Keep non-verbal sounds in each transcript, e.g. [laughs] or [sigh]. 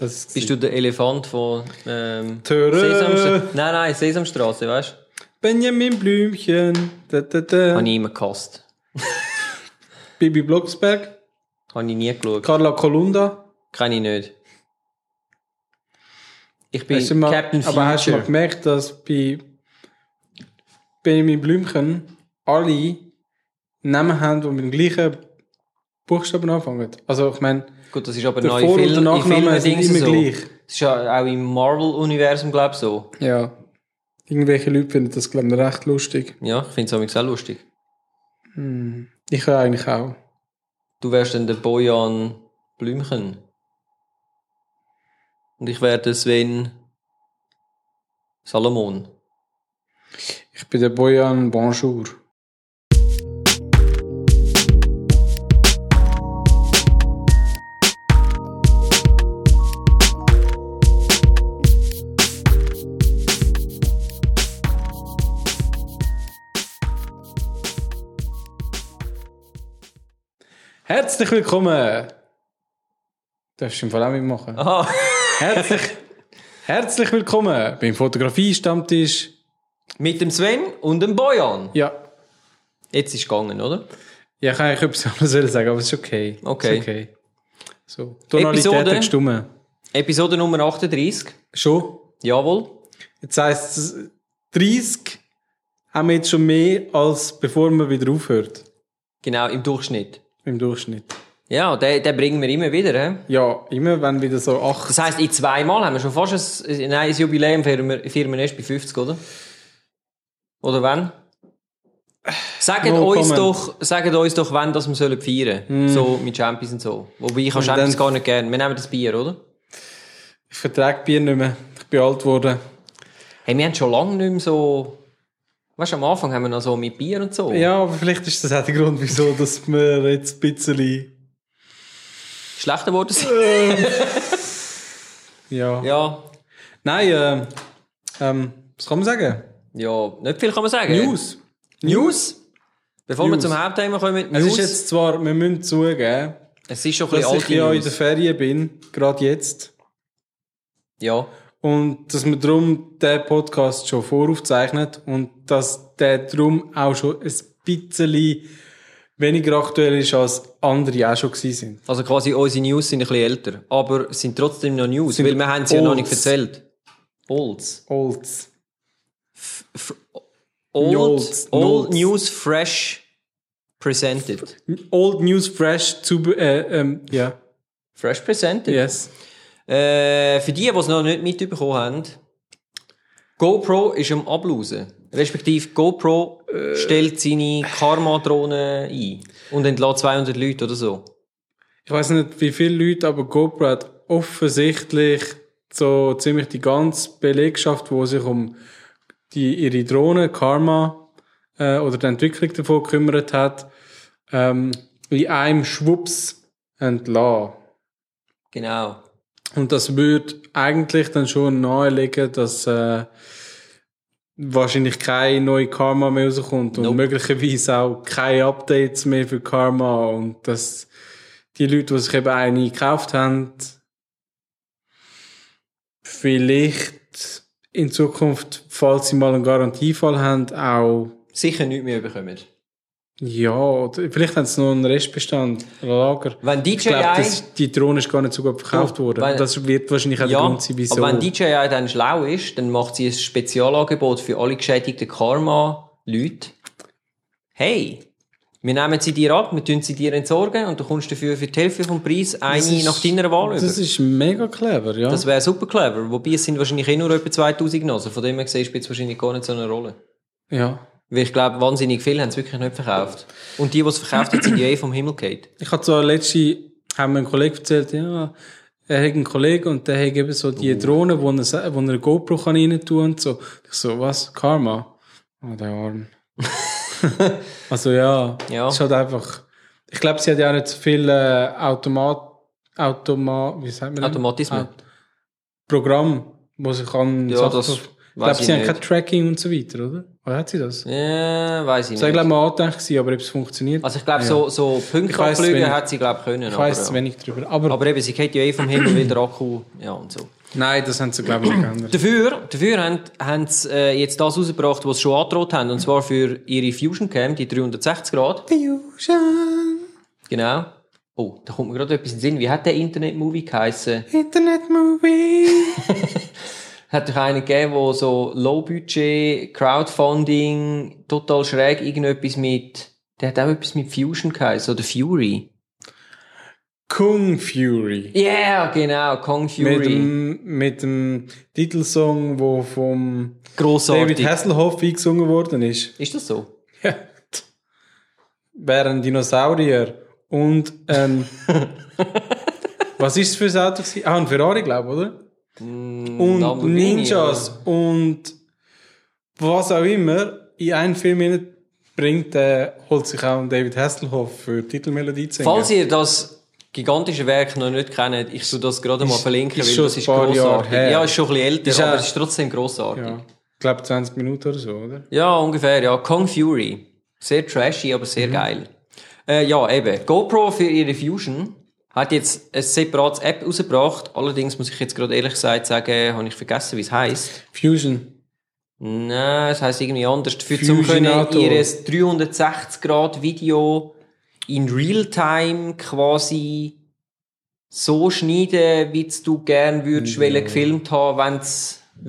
Das Bist du der Elefant von ähm. Sesamstraße? Nein, nein, Sesamstraße, weißt Benjamin Blümchen. Da, da, du? da. Habe ich immer gehasst. [laughs] Bibi Blocksberg. Habe ich nie geschaut. Carla Kolunda. Kenne ich nicht. Ich bin Hast du mal, Captain aber hast du mal gemerkt, dass bei Benjamin Blümchen alle Namen haben, die mit dem gleichen Buchstaben anfangen? Also, ich meine, Gut, das ist aber der neu Vor- und Film, der in Nachname sind immer so. gleich. Das ist ja auch im Marvel-Universum, glaube ich, so. Ja. Irgendwelche Leute finden das, glaube ich, recht lustig. Ja, ich finde es auch lustig. Ich ja eigentlich auch. Du wärst dann der Bojan Blümchen. Und ich wäre der Sven Salomon. Ich bin der Bojan Bonjour. Herzlich willkommen! Darfst du im Fall auch mitmachen? Aha. Herzlich, herzlich willkommen beim Fotografie-Stammtisch. Mit dem Sven und dem Bojan. Ja, Jetzt ist es gegangen, oder? Ja, ich kann eigentlich etwas anderes [laughs] sagen, aber es ist okay. Okay. Ist okay. So. Tonalität Episode? hat. Episode Nummer 38. Schon? Jawohl. Jetzt heisst es, 30 haben wir jetzt schon mehr, als bevor man wieder aufhört. Genau, im Durchschnitt. Im Durchschnitt. Ja, den, den bringen wir immer wieder. He? Ja, immer wenn wieder so 8. Das heisst, in zweimal haben wir schon fast ein, nein, ein Jubiläum feiern wir, feiern erst bei 50, oder? Oder wann? Sagt No uns comment. doch, sagt uns doch, wann das wir sollen feiern. So mit Champions und so. Wobei ich habe Champions gar nicht gern. Wir nehmen das Bier, oder? Ich vertrage Bier nicht mehr. Ich bin alt geworden. Hey, wir haben schon lange nicht mehr so, weißt du, am Anfang haben wir noch so mit Bier und so. Ja, aber vielleicht ist das auch der Grund, wieso, dass wir jetzt ein bisschen, Schlechter geworden sind. [laughs] ja. ja. Nein, äh, ähm, was kann man sagen? Ja, nicht viel kann man sagen. News. News? Bevor wir News. zum Hauptthema kommen, Es News. ist jetzt zwar, wir müssen zugeben, es ist schon ein dass ich ja in der. Ferien bin, gerade jetzt. Ja. Und dass man darum den Podcast schon voraufzeichnet und dass der darum auch schon ein bisschen weniger aktuell ist, als andere auch schon gewesen sind. Also quasi unsere News sind ein bisschen älter, aber sind trotzdem noch News, Sind weil wir haben sie ja noch nicht erzählt. Olds. Olds. Old, Olds, old Nolds. News fresh presented. Old News Fresh zu, äh, ähm, ja, Fresh presented. yes. Äh, für die, die es noch nicht mitbekommen haben, GoPro ist am Ablosen. Respektive GoPro stellt seine Karma-Drohne ein und entlässt 200 Leute oder so. Ich weiß nicht, wie viele Leute, aber GoPro hat offensichtlich so ziemlich die ganze Belegschaft, wo sich um die, ihre Drohne, Karma, äh, oder die Entwicklung davon gekümmert hat, ähm, in einem Schwupps entlassen. Genau. Und das würde eigentlich dann schon nahelegen, dass äh, wahrscheinlich keine neue Karma mehr rauskommt und Nope. möglicherweise auch keine Updates mehr für Karma und dass die Leute, die sich eben eine gekauft haben, vielleicht in Zukunft, falls sie mal einen Garantiefall haben, auch Sicher nicht mehr bekommen. Ja, vielleicht haben sie noch einen Restbestand, ein Lager. Wenn Ich glaube, DJI... das- die Drohne ist gar nicht so gut verkauft Du, worden. wenn- das wird wahrscheinlich auch der Ja, Grund sein, wieso. aber wenn DJI dann schlau ist, dann macht sie ein Spezialangebot für alle geschädigten Karma-Leute. Hey, wir nehmen sie dir ab, wir tun sie dir entsorgen und du kommst dafür für die Hälfte vom Preis eine ist- nach deiner Wahl über. Das ist mega clever, ja. Das wäre super clever. Wobei es sind wahrscheinlich eh nur etwa 2000 Nasen. Von dem her gesehen spielt es wahrscheinlich gar nicht so eine Rolle. ja. Weil ich glaube, wahnsinnig viele haben es wirklich nicht verkauft. Und die, die es verkauft haben, sind ja eh vom Himmel gefallen. Ich habe zwar letzte, haben mir ein Kollege erzählt, ja, er hat einen Kollegen und der hat eben so die Drohne, wo er, wo er eine GoPro kann rein tun und so. Ich so, was? Karma? Oh, der Arm. [laughs] also ja, Ja. ist halt einfach, ich glaube, sie hat ja auch nicht so viel äh, Automat, Automa, wie sagt man? das? Automatismen. Au- Programm, wo sie kann Ja, Sachen- das ich glaube, sie ich haben nicht. kein Tracking und so weiter, oder? Oder hat sie das? Ja, weiß ich Das war, nicht. glaube ich, mal gewesen, aber ob es funktioniert. Also ich glaube, Ja. so, so Punkte abfliegen hat sie, glaube ich, können. ich weiß aber, zu wenig drüber. Aber, aber eben, sie geht ja eh vom Himmel wieder Akku, ja und so. nein, das haben sie, glaube ich, nicht geändert. Dafür, dafür haben, haben sie äh, jetzt das rausgebracht, was sie schon angedroht haben, und zwar für ihre Fusion Cam, die 360 Grad. Fusion, Genau. Oh, da kommt mir gerade etwas in den Sinn. Wie hat der Internet-Movie geheißen? Internet Movie. [laughs] Hat doch einen gegeben, wo so Low-Budget, Crowdfunding, total schräg, irgendetwas mit, der hat auch etwas mit Fusion geheißen, oder Fury. Kung Fury. Ja, yeah, genau, Mit Fury. dem, mit dem Titelsong, der vom Grossartig. David Hasselhoff eingesungen worden ist. Ist das so? [laughs] Ja. Wären Dinosaurier und ähm, [laughs] was ist es für ein Auto? Ah, ein Ferrari, glaube ich, oder? Und Lamborghini, Ninjas und was auch immer in einen Film hinein bringt, äh, holt sich auch David Hasselhoff für die Titelmelodie zu singen. Falls ihr das gigantische Werk noch nicht kennt, ich tue das gerade mal Ist- verlinken, ist weil das ist grossartig. Ja, ist schon ein bisschen älter, Ist aber es ist trotzdem grossartig. ja, ich glaube 20 Minuten oder so, oder? Ja, ungefähr, ja. Kong Fury. Sehr trashy, aber sehr geil. Äh, ja, eben. GoPro für ihre Fusion hat jetzt ein separates App rausgebracht. Allerdings muss ich jetzt gerade ehrlich gesagt sagen, habe ich vergessen, wie es heisst. Fusion. Nein, es heisst irgendwie anders. Für zum können ihres 360 Grad Video in Realtime quasi so schneiden, wie du gern würdest, ja. gefilmt haben, wenn du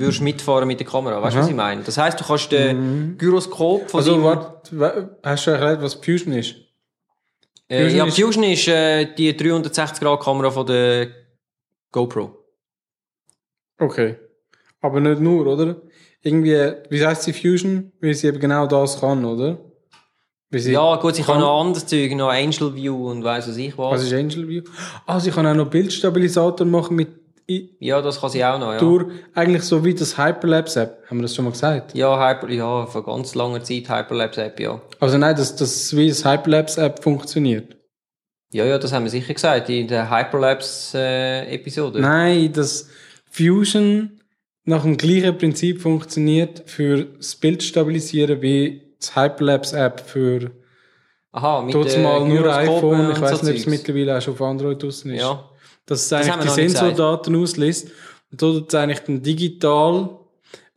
würdest mitfahren mit der Kamera. Weißt du, was ich meine? Das heisst, du kannst den Gyroskop von Also, warte, wa- hast du erklärt, was Fusion ist? Äh, Fusion ja, ist- Fusion ist äh, die 360-Grad-Kamera von der GoPro. Okay. Aber nicht nur, oder? Irgendwie, wie heißt sie Fusion? Weil sie eben genau das kann, oder? Sie, Ja, gut, ich kann noch anderes Zeug, noch Angel View und weiss was ich was. Was ist Angel View? Ah, sie kann auch noch Bildstabilisator machen mit, ja, das kann sie auch noch, ja. durch, eigentlich so wie das Hyperlapse-App. Haben wir das schon mal gesagt? Ja, Hyper, ja, vor ganz langer Zeit Hyperlapse-App, ja. Also nein, dass das wie das Hyperlapse-App funktioniert. Ja, ja, das haben wir sicher gesagt in der Hyperlapse-Episode. Nein, dass Fusion nach dem gleichen Prinzip funktioniert für das Bild stabilisieren wie das Hyperlapse-App für Aha, mit den mal nur Gyroskopen iPhone, ich weiß so nicht, ob es mittlerweile auch schon auf Android draussen ist. Ja. Dass es eigentlich die. Sensordaten ausliest und dort es eigentlich dann digital,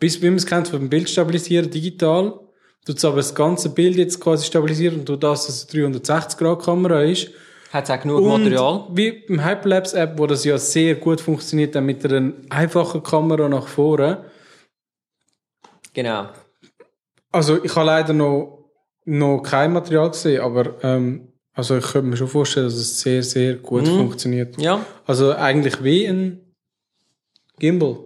bis wie man es kennt vom Bild stabilisieren, digital, tut es aber das ganze Bild jetzt quasi stabilisieren und durch das, dass es eine 360 Grad Kamera ist. Hat es auch genug Und Material? wie beim Hyperlapse App, wo das ja sehr gut funktioniert, dann mit einer einfachen Kamera nach vorne. Genau. Also ich habe leider noch, noch kein Material gesehen, aber ähm, also ich könnte mir schon vorstellen, dass es sehr, sehr gut funktioniert. Ja. Also eigentlich wie ein Gimbal.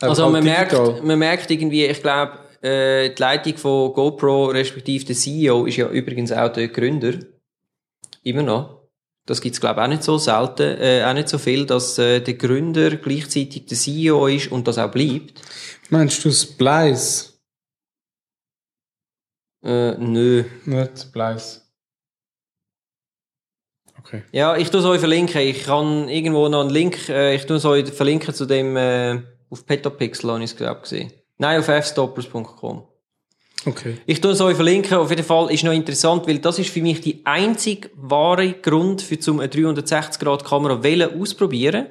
Aber Also halt man merkt, man merkt irgendwie, ich glaube, äh, die Leitung von GoPro, respektive der CEO, ist ja übrigens auch der Gründer. Immer noch. Das gibt's glaube ich auch nicht so selten, äh, auch nicht so viel, dass äh, der Gründer gleichzeitig der CEO ist und das auch bleibt. Meinst du Splice? Äh, nö. Nicht Splice. Okay. Ja, ich tue es euch verlinken. Ich kann irgendwo noch einen Link, äh, ich tue es euch verlinken zu dem, äh, auf Petapixel habe ich es glaube gesehen. Nein, auf fstoppers.com. Okay. Ich tue es euch verlinken. Auf jeden Fall ist noch interessant, weil das ist für mich die einzig wahre Grund für zum eine 360 Grad Kamera wählen ausprobieren.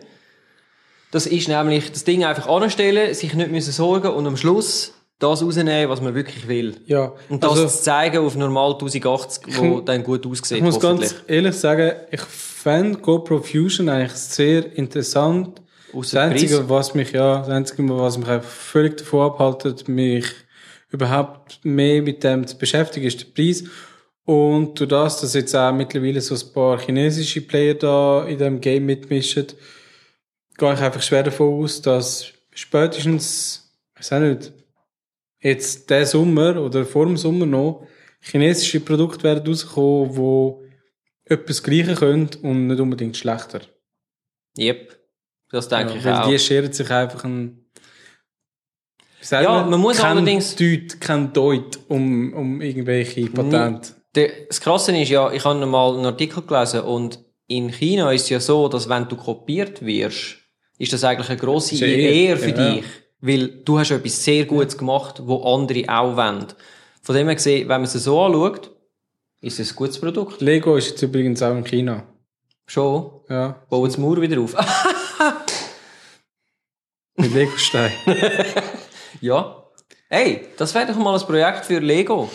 Das ist nämlich das Ding einfach anstellen, sich nicht müssen sorgen und am Schluss das rausnehmen, was man wirklich will. Ja. Und das also, zu zeigen auf normal 1080, wo dann gut aussieht, ich muss ganz ehrlich sagen, ich fand GoPro Fusion eigentlich sehr interessant. Ausser das Einzige, Preis. was mich, ja, das Einzige, was mich einfach völlig davon abhaltet, mich überhaupt mehr mit dem zu beschäftigen, ist der Preis. Und durch das, dass jetzt auch mittlerweile so ein paar chinesische Player da in dem Game mitmischen, gehe ich einfach schwer davon aus, dass spätestens, ich weiß auch nicht, jetzt der Sommer oder vor dem Sommer noch chinesische Produkte werden rauskommen, wo etwas Gleiche können und nicht unbedingt schlechter. Yep. Das denke ich weil auch. die scheren sich einfach ein Ja, man muss kein allerdings- Deut, kein Deut um, um irgendwelche Patente. Der, das Krasse ist ja, ich habe mal einen Artikel gelesen und in China ist es ja so, dass wenn du kopiert wirst, ist das eigentlich eine grosse ja Ehre, für ja. dich. Weil du hast etwas sehr Gutes gemacht, wo andere auch wollen. Von dem her gesehen, wenn man es so anschaut, ist es ein gutes Produkt. Lego ist jetzt übrigens auch in China. Schon. Ja. Bauen das Mauer wieder auf. [laughs] Mit Lego-Stein. [laughs] ja. Hey, das wäre doch mal ein Projekt für Lego.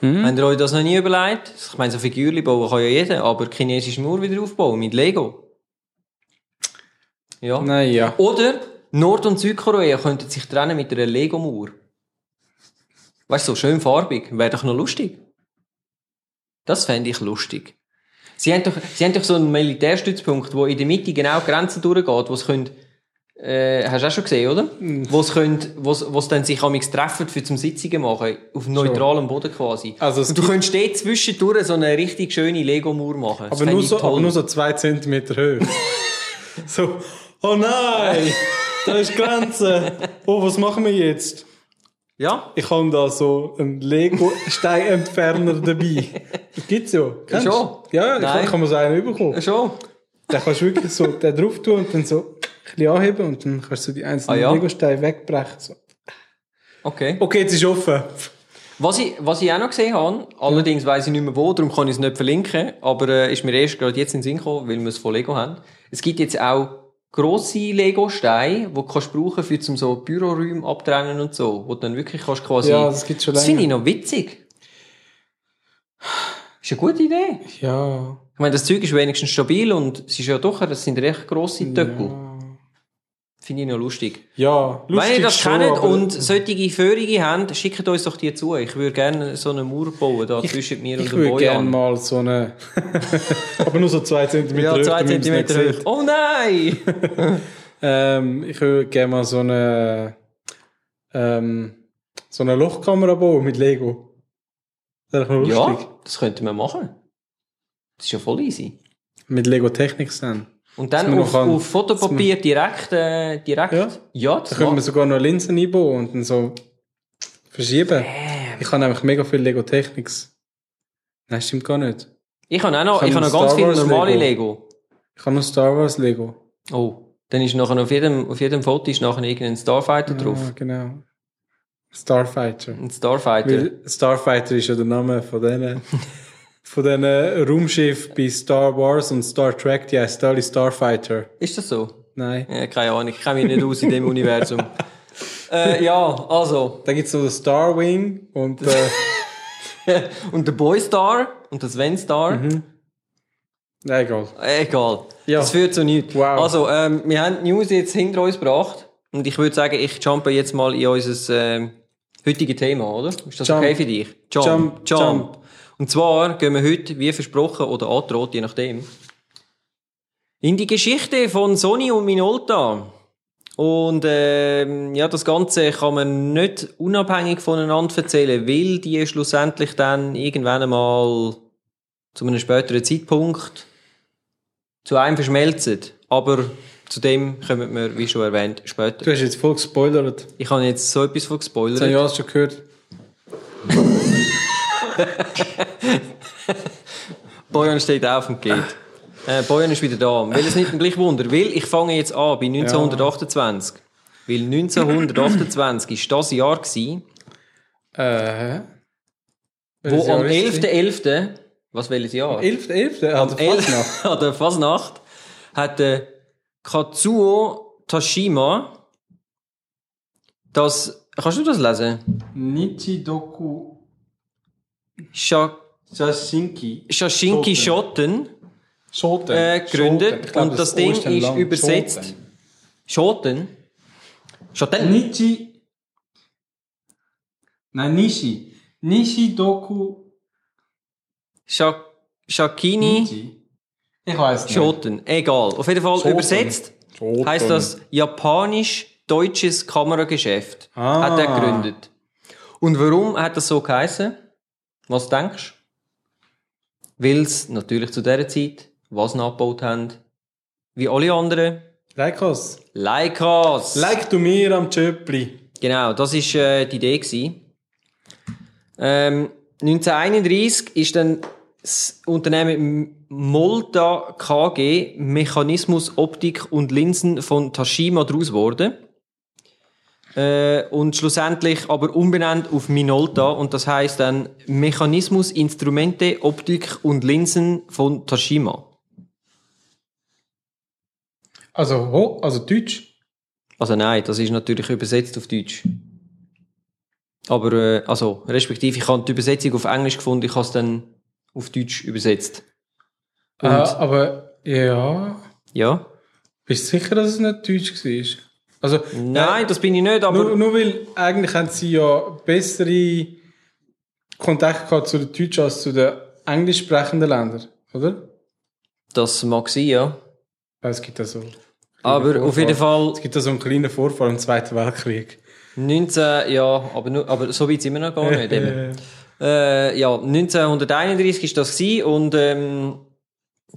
Habt ihr euch das noch nie überlegt? Ich meine, so Figürchen bauen kann ja jeder, aber chinesische Mauer wieder aufbauen mit Lego. Ja. Nein, ja. Oder Nord- und Südkorea könnten sich trennen mit einer Lego-Mauer. Weißt du, so schön farbig. Wäre doch noch lustig. Das fände ich lustig. Sie haben doch, sie haben doch so einen Militärstützpunkt, wo in der Mitte genau die Grenze durchgeht, wo sie können, äh, hast du auch schon gesehen, oder? Wo können, wo sie, wo sie dann sich amigs treffen für zum Sitzungen machen. Auf neutralem Boden quasi. Also es Und du gibt- könntest dort zwischendurch so eine richtig schöne Lego-Mauer machen. Das Aber nur, so, toll. aber nur so zwei Zentimeter Höhe. [laughs] so, oh nein, [laughs] da ist die Grenze. Oh, was machen wir jetzt? Ja? Ich habe da so einen Lego-Steinentferner dabei. Das gibt's ja. Kennst du? schon? Ja, ich Nein. kann, man so einen bekommen. Schon. Da kannst du wirklich so den drauf tun und dann so ein bisschen anheben und dann kannst du die einzelnen Ah, ja? Lego-Steine wegbrechen. So. Okay. Okay, jetzt ist offen. Was ich, was ich auch noch gesehen habe, allerdings weiss ich nicht mehr wo, darum kann ich es nicht verlinken, aber äh, ist mir erst gerade jetzt in den Sinn gekommen, weil wir es von Lego haben. Es gibt jetzt auch grosse Lego-Steine, die du kannst brauchen für zum so Büroräume abtrennen und so, wo du dann wirklich kannst quasi... Ja, das gibt's schon Das länger. finde ich noch witzig. Ist eine gute Idee. Ja. Ich meine, das Zeug ist wenigstens stabil und es ist ja doch, das sind recht grosse Töckel. Finde ich noch lustig. Ja, Wenn ihr lustig das schon, kennt und solche Föhrige habt, schickt uns doch die zu. Ich würde gerne so eine Mauer bauen, da zwischen mir und Ich dem würde gerne mal so eine. [laughs] aber nur so zwei Zentimeter Ja, hoch, zwei man Zentimeter hoch. Oh nein! [laughs] Ähm, ich würde gerne mal so eine. Ähm, so eine Lochkamera bauen mit Lego. Das wäre lustig. ja, das könnten wir machen. Das ist ja voll easy. Mit Lego Technics dann. Und dann auf, kann- auf Fotopapier direkt, äh, direkt. Ja. ja Da das können wir sogar noch Linsen einbauen und dann so verschieben. Ich habe nämlich mega viel Lego Technics. Nein, stimmt gar nicht. Ich habe auch noch, Ich ich habe noch ganz viele normale Lego. Lego. Ich habe noch Star Wars Lego. Oh, dann ist nachher auf jedem, auf jedem Foto ist nachher irgendein Starfighter drauf. Ah, genau. Starfighter. Ein Starfighter. Weil Starfighter ist ja der Name von denen, [laughs] von diesen Raumschiff bei Star Wars und Star Trek, die heißt alle Starfighter. Ist das so? Nein. Ja, keine Ahnung, ich kenne mich nicht aus in dem Universum. Äh, ja, also. Da gibt's noch den Star Wing und äh, [laughs] Und der Boy Star und der Sven Star. nein, egal. Äh, Egal. Ja. Das führt zu nichts. Wow. Also, ähm, wir haben die News jetzt hinter uns gebracht. Und ich würde sagen, ich jumpe jetzt mal in unser ähm, heutiges Thema, oder? Ist das Jump. okay für dich? Jump. Jump, jump. Und zwar gehen wir heute, wie versprochen oder angedroht, je nachdem, in die Geschichte von Sony und Minolta. Und ähm, ja, das Ganze kann man nicht unabhängig voneinander erzählen, weil die schlussendlich dann irgendwann einmal zu einem späteren Zeitpunkt zu einem verschmelzen. Aber zu dem kommen wir, wie schon erwähnt, später. Du hast jetzt voll gespoilert. Ich habe jetzt so etwas von Das habe ich gespoilert. alles schon gehört. [laughs] Bojan steht auf und geht. Äh, Bojan ist wieder da. Weil es nicht ein gleich Wunder. Weil ich fange jetzt an bei 1928. Weil 1928 war das Jahr, gewesen, Äh, wo Jahr am ist es? 11.11. Was welches Jahr? 11. 11. Also El- Fasnacht. [laughs] An der Fasnacht hat der Katsuo Tashima das, kannst du das lesen? Nichidoku Sha Sashinki. Shashinki Shoten Schoten. äh, gegründet glaub, und das Ding O dann ist lang. übersetzt. Shoten? Shoten? Nichi. Nein, Nishi. Nishidoku Sha Shakini Nichi. Ich weiß nicht. Shoten. Egal. Auf jeden Fall Shoten. übersetzt Schoten. heißt das japanisch-deutsches Kamerageschäft. Ah. Hat er gegründet. Und warum hat das so geheißen? Was denkst du? Weil sie natürlich zu dieser Zeit was nachgebaut haben, wie alle anderen, Leikos. Leicas. Like du mir am Tschöpli. Genau, das ist äh, die Idee gewesen. Ähm, 1931 ist dann das Unternehmen Molta KG Mechanismus, Optik und Linsen von Tashima daraus geworden. Äh, und schlussendlich aber umbenannt auf Minolta und das heißt dann Mechanismus, Instrumente, Optik und Linsen von Tashima. Also, ho, also Deutsch. Also nein, das ist natürlich übersetzt auf Deutsch. Aber, äh, also, respektive, ich habe die Übersetzung auf Englisch gefunden, ich habe es dann auf Deutsch übersetzt. Äh, aber, ja. Ja? Bist du sicher, dass es nicht Deutsch war? Also, Nein, das bin ich nicht, aber... nur, nur weil eigentlich haben sie ja bessere Kontakte gehabt zu den Deutschen als zu den englisch sprechenden Ländern, oder? Das mag sein, ja. Es gibt da so. Aber auf jeden Fall Es gibt da so einen kleinen Vorfall im Zweiten Weltkrieg. 19, ja, aber, nur, aber so weit sind wir noch gar nicht. [laughs] Äh, ja, 1931 ist das gewesen und ähm,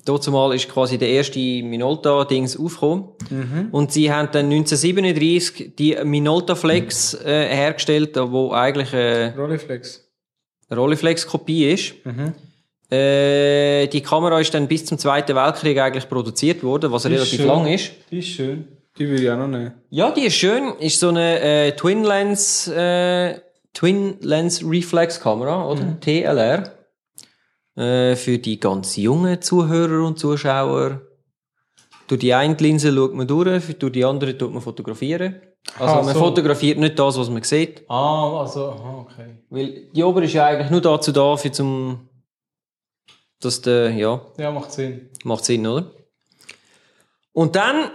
dazu mal ist quasi der erste Minolta-Dings aufgekommen. Und sie haben dann 1937 die Minolta Flex äh, hergestellt, wo eigentlich äh, Rolleiflex. eine Rolleiflex-Kopie ist. Äh, die Kamera ist dann bis zum Zweiten Weltkrieg eigentlich produziert worden, was relativ schön. lang ist. Die ist schön. Die würde ich auch noch nehmen. Ja, die ist schön. Ist so eine äh, Twin Lens, äh, Twin Lens Reflex Kamera, oder? TLR. Äh, für die ganz jungen Zuhörer und Zuschauer. Durch die eine Linse schaut man durch, durch die andere tut man fotografieren. Also Ah, man so. fotografiert nicht das, was man sieht. Ah, also, okay. Weil die obere ist ja eigentlich nur dazu da, für zum, dass der, ja, Ja, macht Sinn. Macht Sinn, oder? Und dann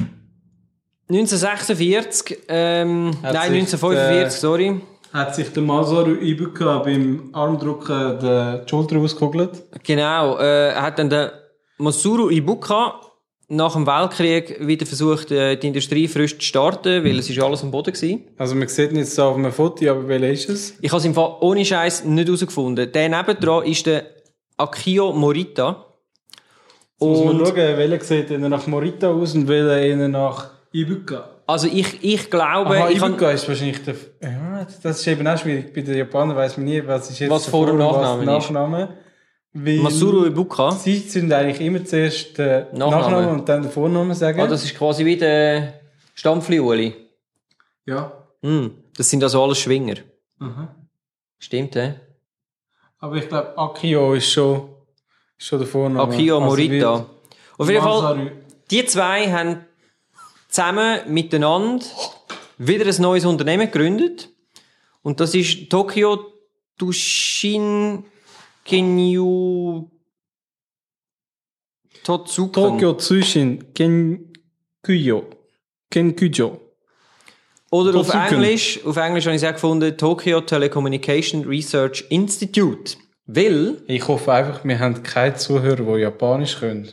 1946, ähm, nein, sich 1945, der- sorry. Hat sich der Masaru Ibuka beim Armdrücken die Schulter ausgekugelt? Genau, äh, hat dann der Masuru Ibuka nach dem Weltkrieg wieder versucht, äh, die Industrie frisch zu starten, weil es ist alles am Boden gewesen. Also, man sieht jetzt so auf einem Foto, aber welcher ist es? Ich habe es im Fall ohne Scheiß nicht herausgefunden. Der nebendran ist der Akio Morita. Muss man Und schauen, welcher sieht eher nach Morita aus und welcher eher nach Ibuka. Also ich, ich glaube, Aha, ich Ibuka ist wahrscheinlich der... Ja, das ist eben auch schwierig. Bei den Japanern weiss man nie, was ist jetzt Was der Vor- und Nachname ist. Nachname. Weil Masuru Ibuka. Sie sind eigentlich immer zuerst der Nachname. Nachname, und dann den Vornamen sagen. Ah, das ist quasi wie der Stammfliuli. ja. Hm, das sind also alles Schwinger. Aha. Stimmt, hä? Aber ich glaube, Akio ist schon, ist schon der Vorname. Akio Also Morita. wird Auf jeden Fall, die zwei haben zusammen miteinander wieder ein neues Unternehmen gegründet. Und das ist Tokyo Tushin Kenyu Totsuken. Tokyo Tsushin Kenkuyo. Kenkujo. Oder auf. Englisch, auf Englisch habe ich es auch gefunden, Tokyo Telecommunication Research Institute. Weil, Ich hoffe einfach, wir haben keine Zuhörer, die Japanisch können.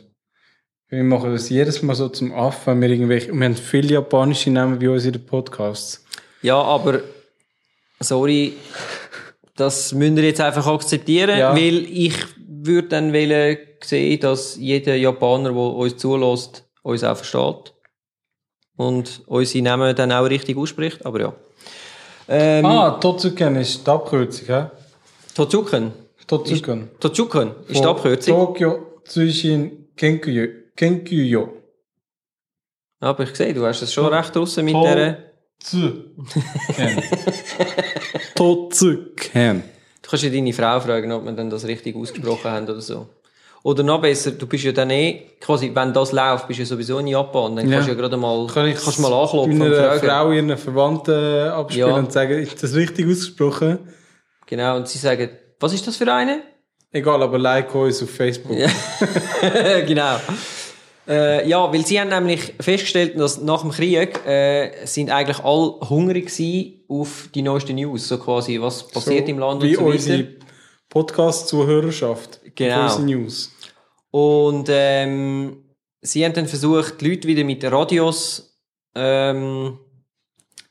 Wir machen das jedes Mal so zum Affen, wenn wir irgendwelche, wir haben viele japanische Namen bei uns in den Podcasts. ja, aber, sorry, das müsst ihr jetzt einfach akzeptieren, Ja. weil ich würde dann wollen sehen, dass jeder Japaner, der uns zulässt, uns auch versteht. Und unsere Namen dann auch richtig ausspricht, aber ja. Ähm, Ah, Totsuken ist die Abkürzung, hä? Totsuken. Totsuken. Totsuken ist die Abkürzung. Tokyo Tsushin Kenkuyo. Kenkuyo. Aber ich sehe, du hast es schon recht draussen mit der... Tsuken. [laughs] Totsuken. Du kannst ja deine Frau fragen, ob wir dann das richtig ausgesprochen haben oder so. Oder noch besser, du bist ja dann eh, quasi, wenn das läuft, bist du ja sowieso in Japan, dann Ja. kannst du ja gerade mal, Kann ich kannst mal anklopfen und meiner fragen. Frau ihren Verwandten abspielen Ja. und sagen, ist das richtig ausgesprochen? Genau, und sie sagen, was ist das für eine? Egal, aber like uns auf Facebook. [laughs] genau. Äh, ja, weil sie haben nämlich festgestellt, dass nach dem Krieg äh, sind eigentlich alle hungrig gewesen auf die neuesten News, so quasi, was passiert im Land Wie und so weiter. unsere Podcast-Zuhörerschaft. Genau. Unsere News. Und ähm, sie haben dann versucht, die Leute wieder mit Radios ähm,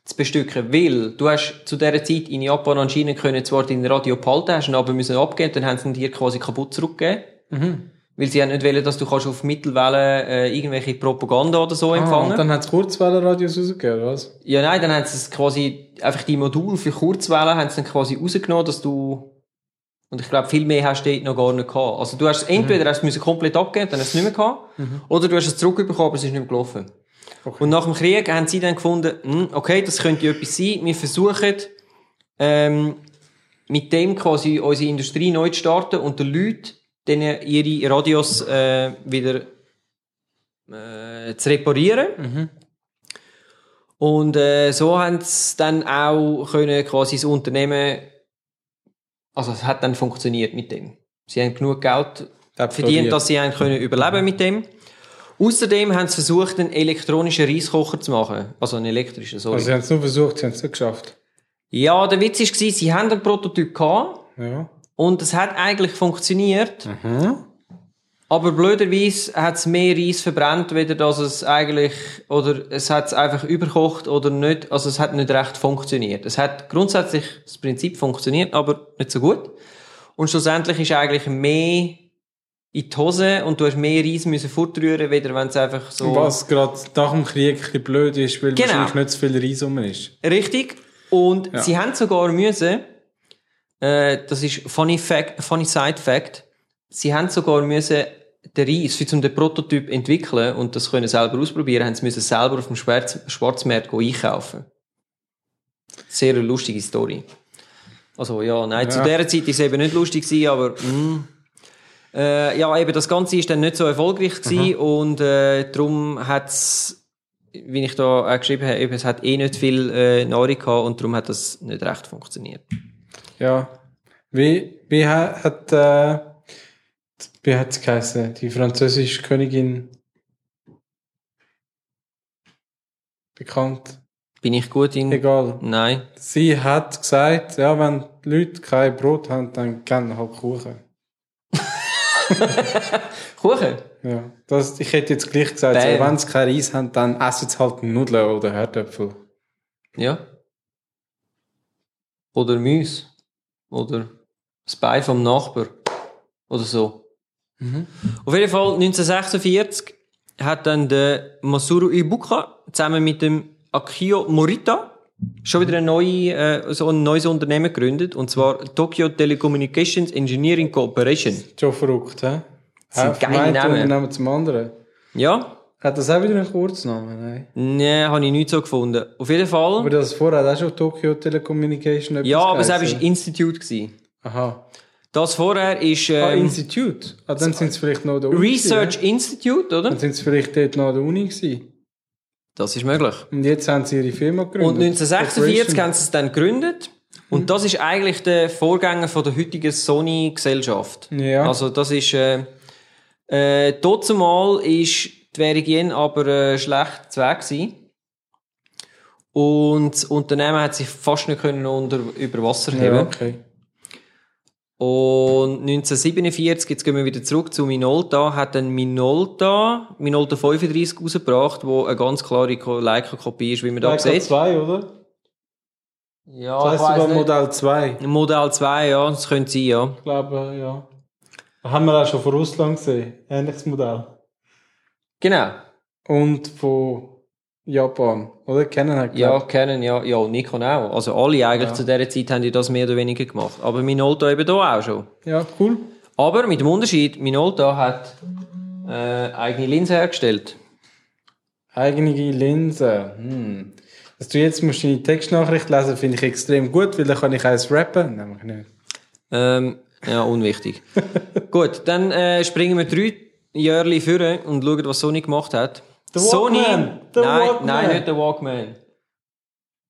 zu bestücken, weil du hast zu dieser Zeit in Japan anscheinend können zwar dein Radio behalten, hast ihn aber müssen abgeben, dann haben sie ihn dir quasi kaputt zurückgegeben. Mhm. Weil sie haben nicht wollen, dass du kannst auf Mittelwelle äh, irgendwelche Propaganda oder so Ah, empfangen. und dann hat es Kurzwellenradios rausgegeben, oder was? ja, nein, dann haben sie quasi, einfach die Module für Kurzwellen haben sie dann quasi rausgenommen, dass du, und ich glaube, viel mehr hast du dort noch gar nicht gehabt. Also du hast es entweder hast du komplett abgeben, dann hast du es nicht mehr gehabt, oder du hast es zurückbekommen, aber es ist nicht mehr gelaufen. Okay. Und nach dem Krieg haben sie dann gefunden, hm, okay, das könnte etwas sein. Wir versuchen, ähm, mit dem quasi unsere Industrie neu zu starten und den Leuten denen ihre Radios äh, wieder äh, zu reparieren. Und äh, so haben sie dann auch können quasi das Unternehmen, also es hat dann funktioniert mit dem. Sie haben genug Geld Hat verdient, dass sie haben können überleben mit dem. Außerdem haben sie versucht, einen elektronischen Reiskocher zu machen. Also einen elektrischen, sorry. Also sie haben es nur versucht, sie haben es nicht geschafft. ja, der Witz war, sie haben einen Prototyp gehabt Ja. Und es hat eigentlich funktioniert. Mhm. Aber blöderweise hat es mehr Reis verbrannt, weder dass es eigentlich, oder es hat es einfach überkocht oder nicht, also es hat nicht recht funktioniert. Es hat grundsätzlich das Prinzip funktioniert, aber nicht so gut. Und schlussendlich ist eigentlich mehr in die Hose und du hast mehr Reis müssen fortrühren, weder wenn es einfach so... Was gerade nach dem Krieg ein blöd ist, weil Genau. wahrscheinlich nicht so viel Reis rum ist. Richtig. Und Ja. sie haben sogar müssen, äh, das ist funny fact, funny side fact, sie haben sogar müssen den Reis für zum den Prototyp entwickeln und das können selber ausprobieren, haben sie müssen selber auf dem Schwarz Schwarzmarkt einkaufen. Sehr eine lustige Story. Also ja, nein, zu Ja. dieser Zeit ist es eben nicht lustig gewesen, aber mm, äh, ja, eben das Ganze ist dann nicht so erfolgreich gewesen und äh, darum hat's, wie ich da auch geschrieben habe, eben, es hat eh nicht viel äh, Nahrung gehabt und darum hat das nicht recht funktioniert. Ja. Wie, wie ha- hat, äh, wie hat es geheißen? Die französische Königin bekannt? Bin ich gut in? Egal. Nein. Sie hat gesagt, ja, wenn die Leute kein Brot haben, dann gerne halt Kuchen. [laughs] Kuchen? Ja. Das, ich hätte jetzt gleich gesagt, so, wenn sie kein Reis haben, dann essen sie halt Nudeln oder Herdöpfel. Ja. Oder Müs. Oder das Bein vom Nachbar. Oder so. Auf jeden Fall 1946 hat dann der Masuru Ibuka zusammen mit dem Akio Morita schon wieder ein, neue, äh, so ein neues Unternehmen gegründet. Und zwar Tokyo Telecommunications Engineering Corporation. Schon verrückt, hä? sind geile Namen. Unternehmen zum anderen. Ja? Hat das auch wieder einen Kurznamen? Nein. Nee, habe ich nicht so gefunden. Auf jeden Fall. Aber das vorher auch schon Tokyo Telecommunication etwas ja, aber es war. Institute. Gewesen. Aha. Das vorher ist Ah, ähm, Institute. Ah, dann sind es vielleicht noch der Uni. Research gewesen, Institute, oder? Dann sind es vielleicht dort noch der Uni gewesen. Das ist möglich. Und jetzt haben sie ihre Firma gegründet. Und 1946 Corporation. haben sie es dann gegründet. Und das ist eigentlich der Vorgänger von der heutigen Sony-Gesellschaft. Ja. Also das ist, äh, äh, dort zumal ist die Währung Yen aber äh, schlecht zu Weg gewesen. Und das Unternehmen hat sich fast nicht können unter, über Wasser heben. Ja, okay. Und 1947, jetzt gehen wir wieder zurück zu Minolta, hat dann Minolta, Minolta 35 rausgebracht, wo eine ganz klare Ko- Leica-Kopie ist, wie man da Leica sieht. 2, oder? Ja, Das ich weiss sogar nicht. Modell 2. Modell 2, ja, das könnte sein, ja. Ich glaube, ja. Das haben wir auch schon von Russland gesehen. Ähnliches Modell. Genau. Und von Japan. Oder? Kennen halt, Ja, Canon, ja, ja, und Nikon auch. Also alle eigentlich zu dieser Zeit haben die das mehr oder weniger gemacht. Aber Minolta eben da auch schon. Ja, cool. Aber mit dem Unterschied, Minolta hat äh, eigene Linsen hergestellt. Eigene Linse. Hm. Dass du jetzt musst deine Textnachricht lesen, finde ich extrem gut, weil dann kann ich eins rappen. Nein, mach ich nicht. Ähm, ja, unwichtig. [laughs] Gut, dann äh, springen wir drei Jahre vor und schauen, was Sony gemacht hat. Der Sony, Walkman, der nein, Walkman. nein, nicht der Walkman.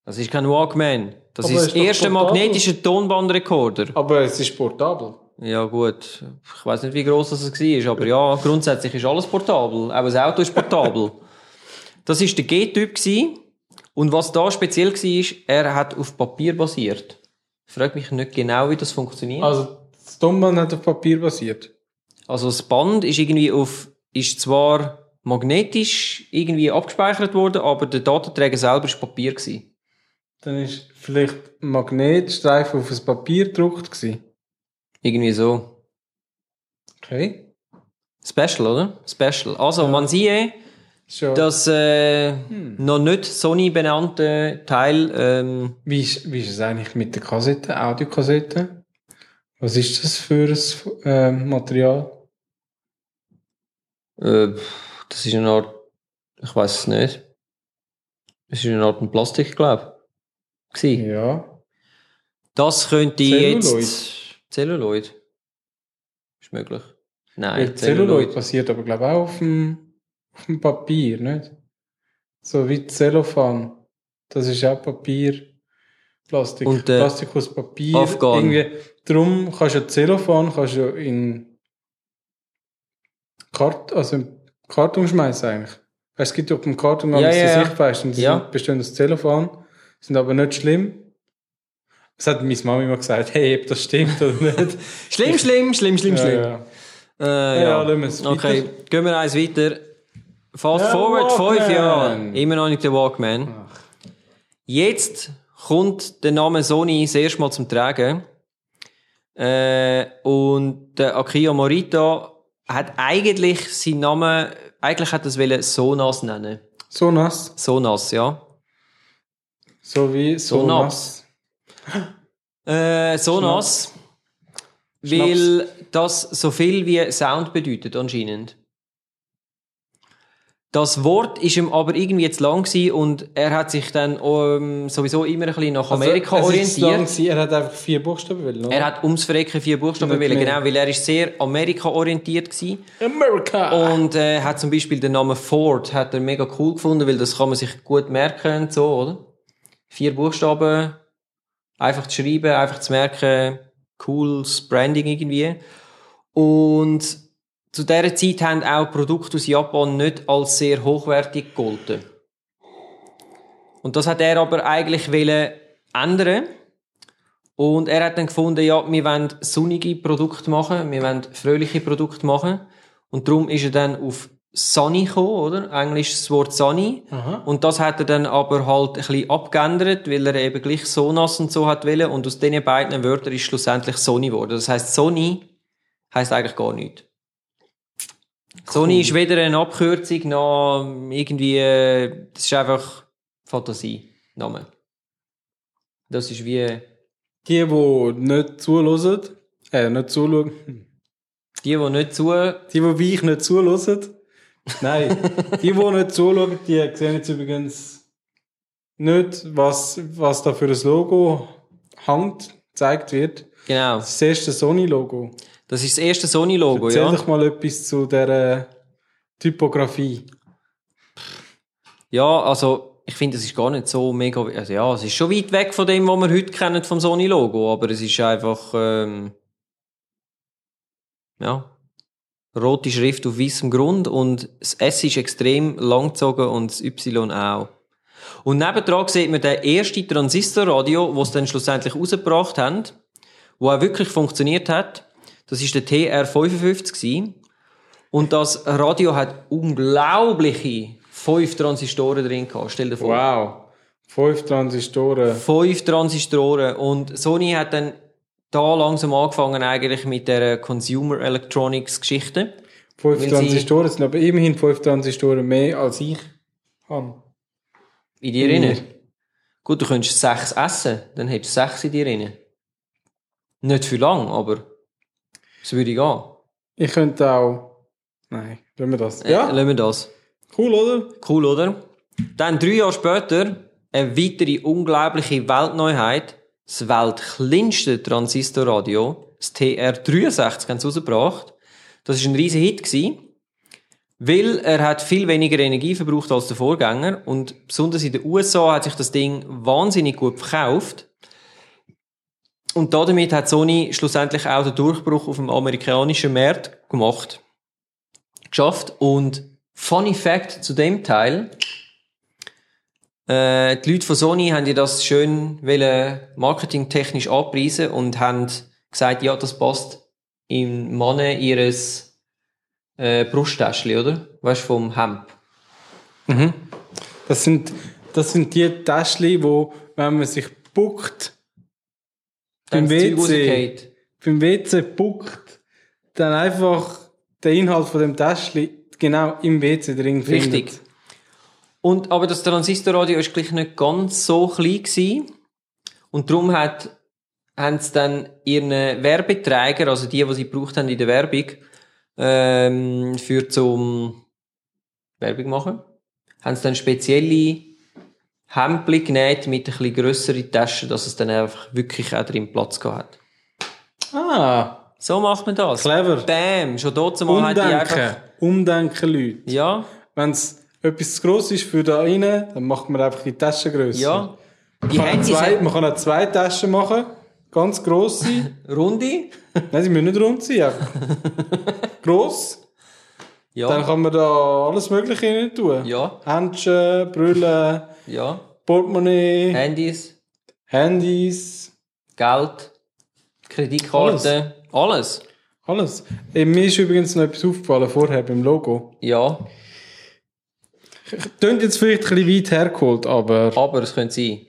Das ist kein Walkman. Das Aber ist das erste portabel. magnetische Tonbandrekorder. Aber es ist portabel. Ja gut, ich weiß nicht, wie groß das war, aber ja, grundsätzlich ist alles portabel. Auch das Auto ist portabel. [laughs] das ist der G-Typ und was da speziell war, ist, er hat auf Papier basiert. Ich frage mich nicht genau, wie das funktioniert. Also, das Tonband hat auf Papier basiert. Also das Band ist irgendwie auf, ist zwar magnetisch irgendwie abgespeichert worden, aber der Datenträger selber ist Papier gewesen. Dann ist vielleicht Magnetstreifen auf ein Papier gedruckt gewesen. Irgendwie so. Okay. Special, oder? Special. Also, man sieht, Schon. das äh, noch nicht Sony benannte Teil, ähm, Wie ist, wie ist es eigentlich mit der Kassette, Audiokassette? Was ist das für ein äh, Material? Äh, das ist eine Art Ich weiß es nicht. Es ist eine Art Plastik, glaube ich. Ja. Das könnte Celluloid. jetzt... Celluloid. Ist möglich. Nein, Weil Celluloid basiert aber, glaube ich, auch auf dem, auf dem Papier, nicht? So wie Zellophan. Das ist auch Papier. Plastik. Und, äh, Plastik aus Papier. Afghan. Irgendwie, darum kannst du ja Zellophan kannst du ja in Kart, also in Karton schmeißen eigentlich. Weißt, es gibt ja auf dem Karton Ja, ja, ja, ja, ja. Und die Ja. sind, bestehen aus Zellophan, sind aber nicht schlimm. Das hat meine Mama immer gesagt, hey, ob das stimmt oder [laughs] nicht. Schlimm, schlimm, schlimm, schlimm, ja, schlimm. ja. Äh, Ja, ja. lassen wir es Okay, gehen wir eins weiter. Fast Ja, forward, fünf. Jahre. Immer noch nicht der Walkman. Jetzt kommt der Name Sony das erste Mal zum Tragen. Äh, und der Akio Morita hat eigentlich seinen Namen, eigentlich hat er es wollen Sonas nennen. So nass. Sonas, ja. So wie so, So nass. Äh, Sonas. Weil das so viel wie Sound bedeutet, anscheinend. Das Wort ist ihm aber irgendwie jetzt lang gewesen und er hat sich dann ähm, sowieso immer ein bisschen nach Amerika Also, es ist lang orientiert. Er hat einfach vier Buchstaben wollen, oder? Er hat ums Verrecken vier Buchstaben mehr. genau, weil er ist sehr Amerika orientiert gewesen. America! Und äh, hat zum Beispiel den Namen Ford hat er mega cool gefunden, weil das kann man sich gut merken und so, oder? Vier Buchstaben, einfach zu schreiben, einfach zu merken, cooles Branding irgendwie. Und zu dieser Zeit haben auch Produkte aus Japan nicht als sehr hochwertig gegolten. Und das hat er aber eigentlich wollen ändern. Und er hat dann gefunden, ja, wir wollen sonnige Produkte machen, wir wollen fröhliche Produkte machen. Und darum ist er dann auf Sunny gekommen, oder? Englisch das Wort Sunny. Aha. Und das hat er dann aber halt ein bisschen abgeändert, weil er eben gleich Sonas und so hat wollen. Und aus diesen beiden Wörtern ist schlussendlich Sony geworden. Das heißt, Sony heißt eigentlich gar nichts. Sony ist weder eine Abkürzung noch irgendwie, äh, das ist einfach Fantasie, Name. Das ist wie, Die, die nicht zuhören, äh, nicht zuschauen, die, die nicht zu, die, die wie ich nicht zuhören, nein, die, die nicht zuschauen, die sehen jetzt übrigens nicht, was, was da für ein Logo hängt, gezeigt wird. genau. Das ist das erste Sony-Logo. Das ist das erste Sony-Logo, Erzähl ja. doch mal etwas zu der Typografie. Ja, also, ich finde, es ist gar nicht so mega, also ja, es ist schon weit weg von dem, was wir heute kennen vom Sony-Logo, aber es ist einfach, ähm, ja, rote Schrift auf weißem Grund und das S ist extrem langgezogen und das Y auch. Und nebendran sieht man den ersten Transistorradio, wo es dann schlussendlich rausgebracht haben, wo auch wirklich funktioniert hat. Das ist der TR55 gewesen. Und das Radio hat unglaubliche fünf Transistoren drin gehabt. Stell dir vor. Wow. Fünf Transistoren. Fünf Transistoren. Und Sony hat dann da langsam angefangen eigentlich mit der Consumer Electronics Geschichte. Fünf Transistoren sind aber immerhin fünf Transistoren mehr als ich habe. In dir rein. Gut, du könntest sechs essen, dann hättest du sechs in dir rein. Nicht für lang, aber es würde gehen. Ich könnte auch. Nein, lassen wir das. Äh, Ja, lassen wir das. cool, oder? Cool, oder? Dann drei Jahre später eine weitere unglaubliche Weltneuheit. Das weltkleinste Transistorradio, das TR63, haben sie rausgebracht. Das war ein riesen Hit. Gewesen, weil er hat viel weniger Energie verbraucht als der Vorgänger. Und besonders in den USA hat sich das Ding wahnsinnig gut verkauft. Und damit hat Sony schlussendlich auch den Durchbruch auf dem amerikanischen Markt gemacht. Geschafft. Und funny Fact zu dem Teil. Äh, die Leute von Sony haben ja das schön marketingtechnisch anpreisen und haben gesagt, ja, das passt im Manne ihres äh, Brusttäschchen, oder? Weißt du, vom Hemd. Das sind, das sind die Täschchen, wo, wenn man sich buckt, beim WC, beim WC buckt, dann einfach den Inhalt von dem Täschchen genau im WC drin findet. Richtig. Und, aber das Transistorradio ist gleich nicht ganz so klein gewesen. Und darum hat, haben sie dann ihren Werbeträger, also die, die sie gebraucht haben in der Werbung, ähm, für zum Werbung machen, haben sie dann spezielle Hemdli genäht mit ein bisschen grösseren Taschen, dass es dann einfach wirklich auch drin Platz gehabt hat. Ah, So macht man das. Clever. Bam, schon dort mal hat die einfach... umdenken. Umdenken, Leute. Ja, Wenn es etwas zu gross ist für da rein, dann macht man einfach die Taschen grösser. ja. Man Die kann, auch Handys zwei, man kann auch zwei Taschen machen. Ganz grosse. [laughs] Runde. Nein, sie müssen nicht rund sein. Einfach. [laughs] Gross. Ja, Dann kann man da alles Mögliche rein tun. ja, Händchen, Brüllen, ja. Portemonnaie, Handys, Handys, Geld, Kreditkarte, alles. alles. Äh, mir ist übrigens noch etwas aufgefallen vorher beim Logo. Ja, Klingt jetzt vielleicht ein bisschen weit hergeholt, aber aber es könnte sein.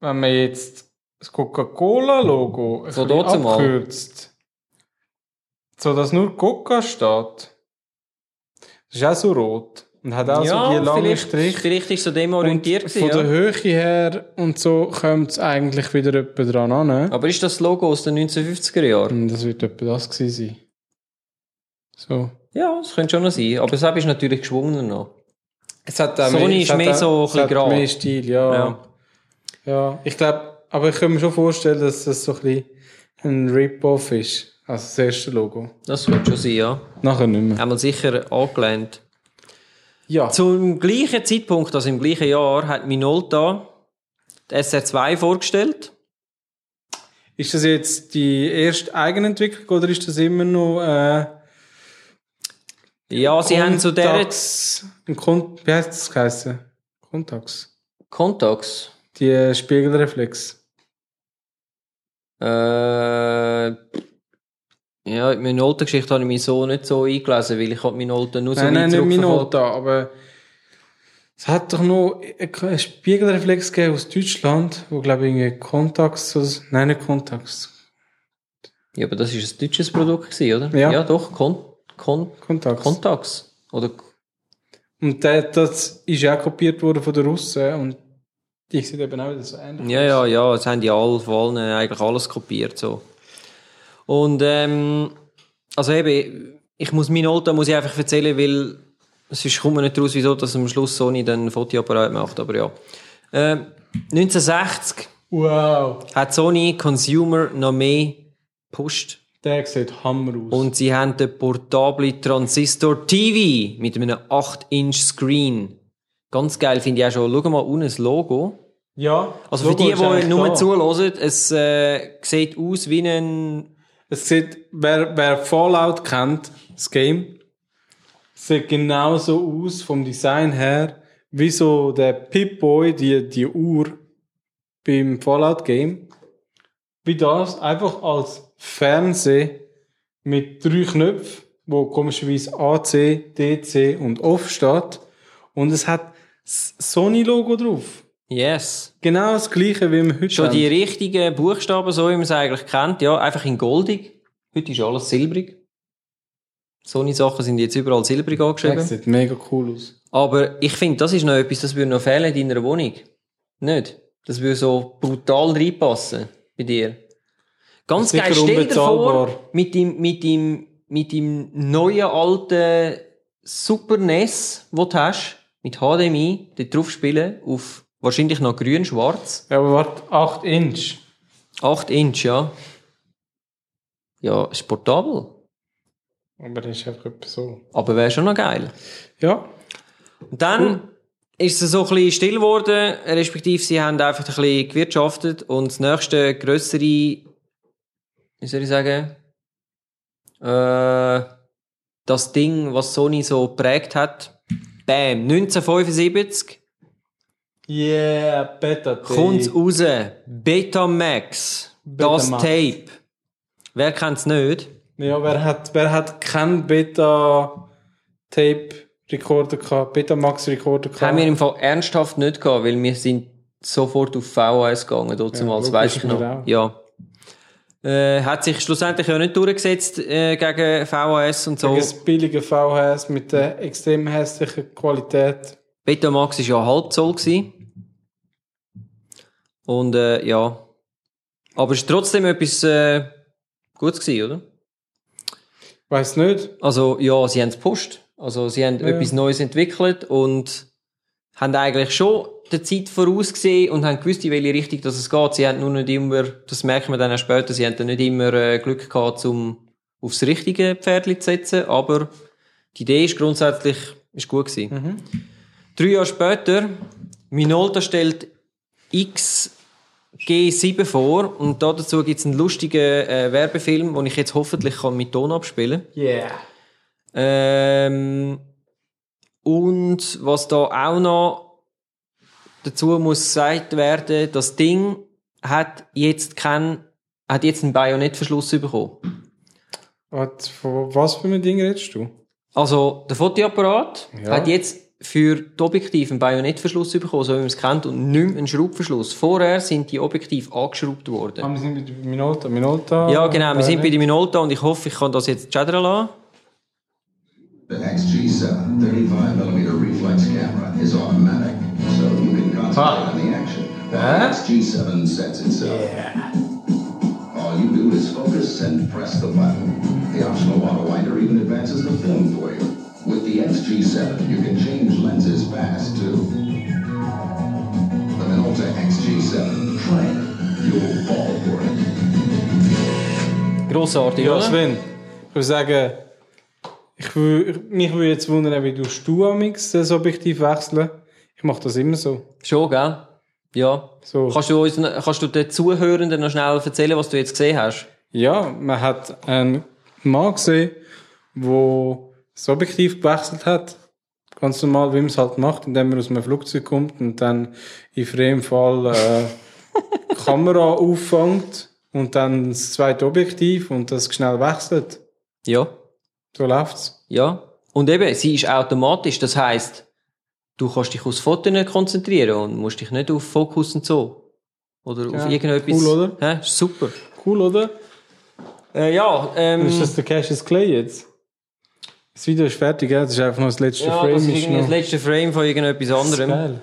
wenn man jetzt das Coca-Cola-Logo So abkürzt, so dass nur Coca steht, das ist auch so rot und hat auch so die langen vielleicht, Striche. vielleicht ist so dem orientiert Und von der ja. Höhe her und so kommt es eigentlich wieder etwa dran an. Aber ist das Logo aus den 1950er Jahren? Und Das wird etwa das gewesen sein. So. Ja, das könnte schon noch sein. Aber das ist natürlich geschwungener noch. Es hat auch Sony es ist mehr so ein es bisschen gerade. mehr Stil, ja. Ja. ja. ich glaube, aber ich kann mir schon vorstellen, dass das so ein bisschen ein Rip-Off ist. Also das erste Logo. Das könnte schon sein, ja. Nachher nicht mehr. Einmal sicher angelehnt. Ja. Zum gleichen Zeitpunkt, also im gleichen Jahr, hat Minolta die SR2 vorgestellt. Ist das jetzt die erste Eigenentwicklung oder ist das immer noch äh, Ja, sie haben zu der ein wie heißt das geheißen? Contax. Contax. Die Spiegelreflex. Äh, ja, in Minolta-Geschichte habe ich mich so nicht so eingelesen, weil ich habe Minolta nur so nein, nein, nicht zurückverfolgt. Minolta, aber es hat doch noch einen Spiegelreflex gegeben aus Deutschland, wo glaube ich irgendwie so- nein, nicht Contax, Ja, aber das ist ein deutsches Produkt gewesen, oder? Ja. Ja, doch. Con Contax. Contax. Oder und der, das ist auch kopiert worden von den Russen und die sieht eben auch wieder so ähnlich. Ja, ja, ja, es haben die alle, vor allem eigentlich alles kopiert, so. Und, ähm, also eben, ich muss Minolta muss ich einfach erzählen, weil, sonst kommt man nicht raus, wieso, dass am Schluss Sony dann ein Fotoapparat macht, aber ja. Ähm, 1960 Wow. hat Sony Consumer noch mehr gepusht. Der sieht Hammer aus. Und sie haben den portable Transistor TV mit einem 8-Inch-Screen. Ganz geil finde ich auch schon. Schau mal unten das Logo. ja. Also für die, die nur da. zuhören, es äh, sieht aus wie ein... Es sieht, wer, wer Fallout kennt, das Game, sieht genauso aus vom Design her, wie so der Pip-Boy, die, die Uhr beim Fallout-Game. Wie das, einfach als Fernseh mit drei Knöpfen, wo komischerweise A, C, D, C und Off steht. Und es hat das Sony-Logo drauf. Yes. Genau das gleiche, wie wir heute Schon haben. die richtigen Buchstaben, so wie man es eigentlich kennt. Ja, einfach in goldig. Heute ist alles silbrig. Sony-Sachen sind jetzt überall silbrig Das angeschrieben. sieht mega cool aus. Aber ich finde, das ist noch etwas, das würde noch fehlen in deiner Wohnung. Nicht? Das würde so brutal reinpassen bei dir. Ganz geil. Stell dir vor, mit dem, mit dem, mit dem neuen alten Super NES, wo du hast, mit HDMI, dort drauf spielen, auf wahrscheinlich noch grün-schwarz. Ja, aber warte, 8 Inch. 8 Inch, ja. Ja, ist portabel. Aber das ist einfach etwa so. Aber wäre schon noch geil. Ja. Und dann ist es so ein bisschen still geworden, respektive sie haben einfach ein bisschen gewirtschaftet und das nächste grössere, wie soll ich sagen, äh, das Ding, was Sony so geprägt hat, bam, 1975 Yeah, Beta kommt's raus, Betamax, das Betamax. Tape. Wer kennt's nicht? Ja, wer hat, wer hat keinen Beta-Tape-Recorder gehabt? Betamax-Recorder gehabt? Haben wir im Fall ernsthaft nicht gehabt, weil wir sind sofort auf VHS gegangen, dort Ja, weißt du wir noch. auch. Ja. Äh, hat sich schlussendlich ja nicht durchgesetzt äh, gegen VHS und so. Das billige VHS mit der extrem hässlichen Qualität. Betamax ist ja halb Zoll gewesen. Und äh, ja. Aber es ist trotzdem etwas äh, Gutes gewesen, oder? Weiß nicht. Also ja, sie haben es gepusht. Also sie haben etwas Neues entwickelt und haben eigentlich schon der Zeit vorausgesehen und haben gewusst, in welche Richtung es geht. Sie haben nur nicht immer, das merken wir dann auch später, sie haben dann nicht immer äh, Glück gehabt, um aufs richtige Pferdli zu setzen, aber die Idee ist grundsätzlich ist gut gewesen. Drei Jahre später, Minolta stellt XG7 vor und da dazu gibt es einen lustigen äh, Werbefilm, den ich jetzt hoffentlich kann mit Ton abspielen kann. Yeah. Ähm, und was da auch noch dazu muss gesagt werden, das Ding hat jetzt kein, hat jetzt einen Bajonettverschluss bekommen. Von was für ein Ding redest du? Also, der Fotoapparat Ja. hat jetzt für die Objektive einen Bajonettverschluss bekommen, so wie man es kennt, und nicht mehr einen Schraubverschluss. Vorher sind die Objektive angeschraubt worden. Ah, wir sind bei Minolta. Minolta. ja, genau, wir sind bei der Minolta und ich hoffe, ich kann das jetzt chattern lassen. The XG7 35mm reflex camera is automatic, so you can concentrate on the action the XG7 sets itself. All you do is focus and press the button. The optional auto winder even advances the film for you. With the XG7, you can change lenses fast too. The Minolta XG7. Try it. You'll fall for it. Grossartig, Ja, oder? Sven, ich würde sagen, ich will, mich würde jetzt wundern, wie du du amix das Objektiv wechseln. Ich mache das immer so. Schon, gell? Ja. So. Kannst du uns, kannst du den Zuhörenden noch schnell erzählen, was du jetzt gesehen hast? Ja, man hat einen Mann gesehen, der das Objektiv gewechselt hat. Ganz normal, wie man es halt macht, indem man aus einem Flugzeug kommt und dann in freiem Fall äh, [laughs] Kamera auffängt und dann das zweite Objektiv und das schnell wechselt. Ja. So läuft's. Ja. Und eben, sie ist automatisch. Das heisst, du kannst dich aufs Foto nicht konzentrieren und musst dich nicht auf Fokus und so. Oder auf Ja, irgendetwas. cool, oder? Hä? Super. Cool, oder? Äh, ja, ähm, Ist das der Cassius Clay jetzt? Das Video ist fertig, gell? Das ist einfach noch das letzte ja, Frame. das ist irgendwie das noch- letzte Frame von irgendetwas anderem. geil.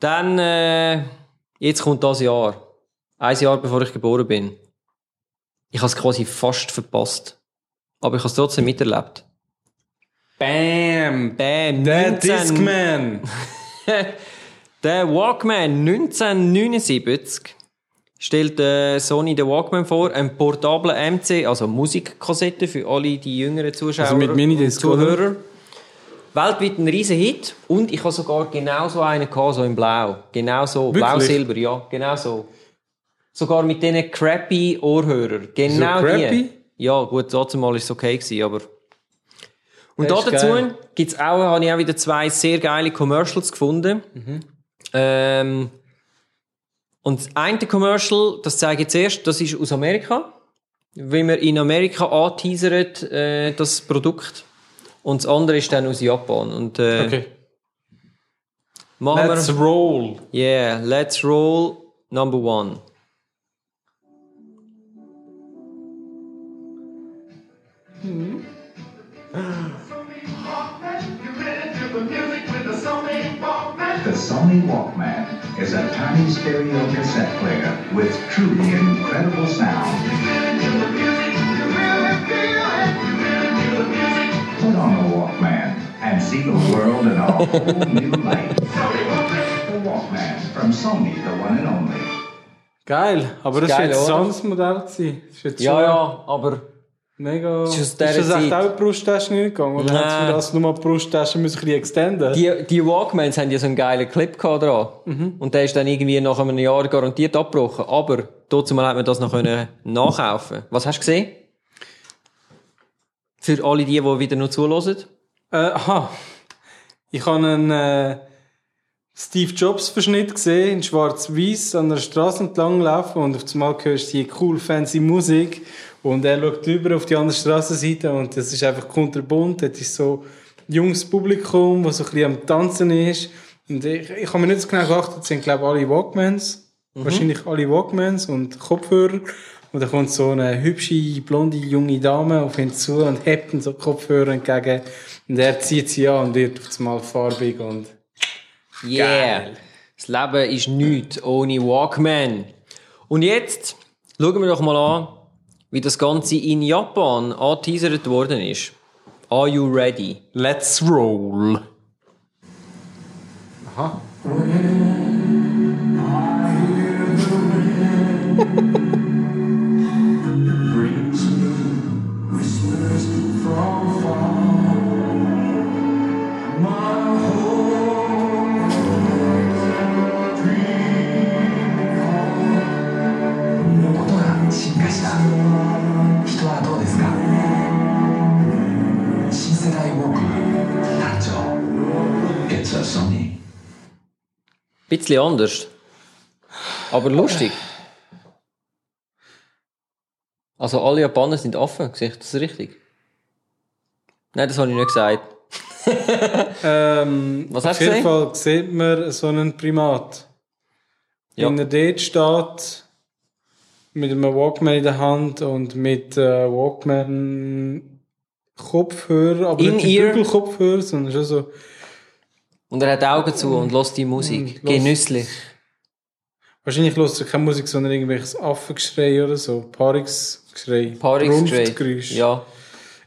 Dann, äh, jetzt kommt das Jahr. Ein Jahr bevor ich geboren bin. Ich habe es quasi fast verpasst. Aber ich habe es trotzdem miterlebt. Bam! Bam! Der 19 Discman! [laughs] Der Walkman 1979 stellt äh, Sony den Walkman vor, ein portabler MC, also Musikkassette für alle die jüngeren Zuschauer Also mit Minidisc, und Zuhörer. Weltweit ein riesen Hit und ich habe sogar genau so einen gehabt, so in Blau. Genau so? Blau-Silber, ja, genau so. Sogar mit diesen crappy Ohrhörer. Genau So crappy? die. Ja, gut, trotzdem mal ist es okay gewesen, aber... Und da dazu geil. gibt's auch, habe ich auch wieder zwei sehr geile Commercials gefunden. Ähm, und das eine Commercial, das zeige ich zuerst, das ist aus Amerika. Wie man in Amerika anteasert, äh, das Produkt. Und das andere ist dann aus Japan. Und, äh, Okay. machen Let's wir. roll! Yeah, let's roll number one. The Sony Walkman is a tiny stereo cassette player with truly incredible sound. Put on the Walkman and see the world in a whole [laughs] new light. The Walkman from Sony, the one and only. Geil, aber das Geil, ist jetzt ein oder? anderes Modell gewesen. Das ist jetzt Ja, ja, aber mega... ist das echt auch in die Brusttasche nicht gegangen? Oder Nein. hat es für das nur die Brusttasche müssen ein bisschen extenden? die, die Walkmans haben ja so einen geilen Clip gehabt dran. Und der ist dann irgendwie nach einem Jahr garantiert abgebrochen. Aber trotzdem mal hat man das noch können nachkaufen. Was hast du gesehen? Für alle die, die wieder nur zulassen. Äh, aha. Ich habe einen äh, Steve Jobs Verschnitt gesehen, in schwarz-weiß an der Straße entlang laufen und auf einmal hörst du die cool fancy Musik und er schaut über auf die andere Straßenseite und das ist einfach kunterbunt. Das ist so ein junges Publikum, das so ein bisschen am Tanzen ist. Und ich, ich habe mir nicht so genau geachtet, es sind glaube ich alle Walkmans. Wahrscheinlich alle Walkmans und Kopfhörer. Und dann kommt so eine hübsche, blonde, junge Dame auf ihn zu und hebt ihm so Kopfhörer entgegen. Und er zieht sie an und wird auf einmal farbig und Yeah. Geil. Das Leben ist nichts ohne Walkman. Und jetzt schauen wir doch mal an, wie das Ganze in Japan angeteasert worden ist. Are you ready? Let's roll. Aha. [laughs] Bisschen anders. Aber lustig. Also alle Japaner sind offen, sehe ich das richtig? Nein, das habe ich nicht gesagt. [laughs] Ähm, Was auf hast du jeden gesehen? Fall sieht man so einen Primat. Ja. Wenn er dort steht, mit einem Walkman in der Hand und mit äh, Walkman Kopfhörer, aber nicht die In-ear? Bügelkopfhörer, sondern schon so. Und er hat Augen zu und lässt die Musik. Lässt- Genüsslich. Wahrscheinlich hörst du keine Musik, sondern irgendwelches Affengeschrei oder so. Paarungsgeschrei. Paarungsgeschrei. Ja.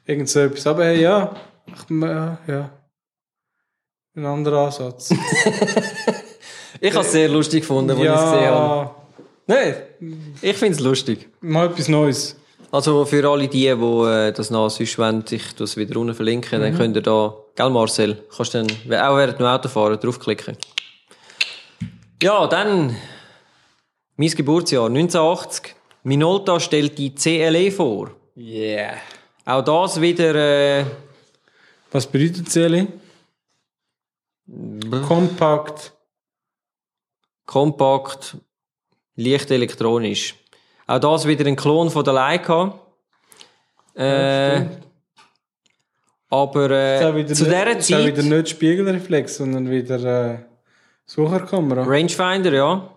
Irgend so etwas. Aber hey, ja. Ich, ja, ja. Ein anderer Ansatz. [laughs] Ich habe es sehr lustig gefunden, als ich es gesehen habe. ja, Nein, ich finde es lustig. mal etwas Neues. Also für alle die, die äh, das noch sonst wollen, ich das wieder unten verlinken, Mhm. dann könnt ihr da, gell Marcel, kannst dann, auch während dem Autofahren, draufklicken. Ja, dann, mein Geburtsjahr, 1980. Minolta stellt die CLE vor. Yeah. Auch das wieder, äh, Was bedeutet CLE? Kompakt. kompakt, leicht elektronisch. Auch das wieder ein Klon von der Leica. Äh, aber Ist auch äh, wieder zu dieser ist auch wieder Zeit, nicht Spiegelreflex, sondern wieder äh, Sucherkamera. Rangefinder, ja.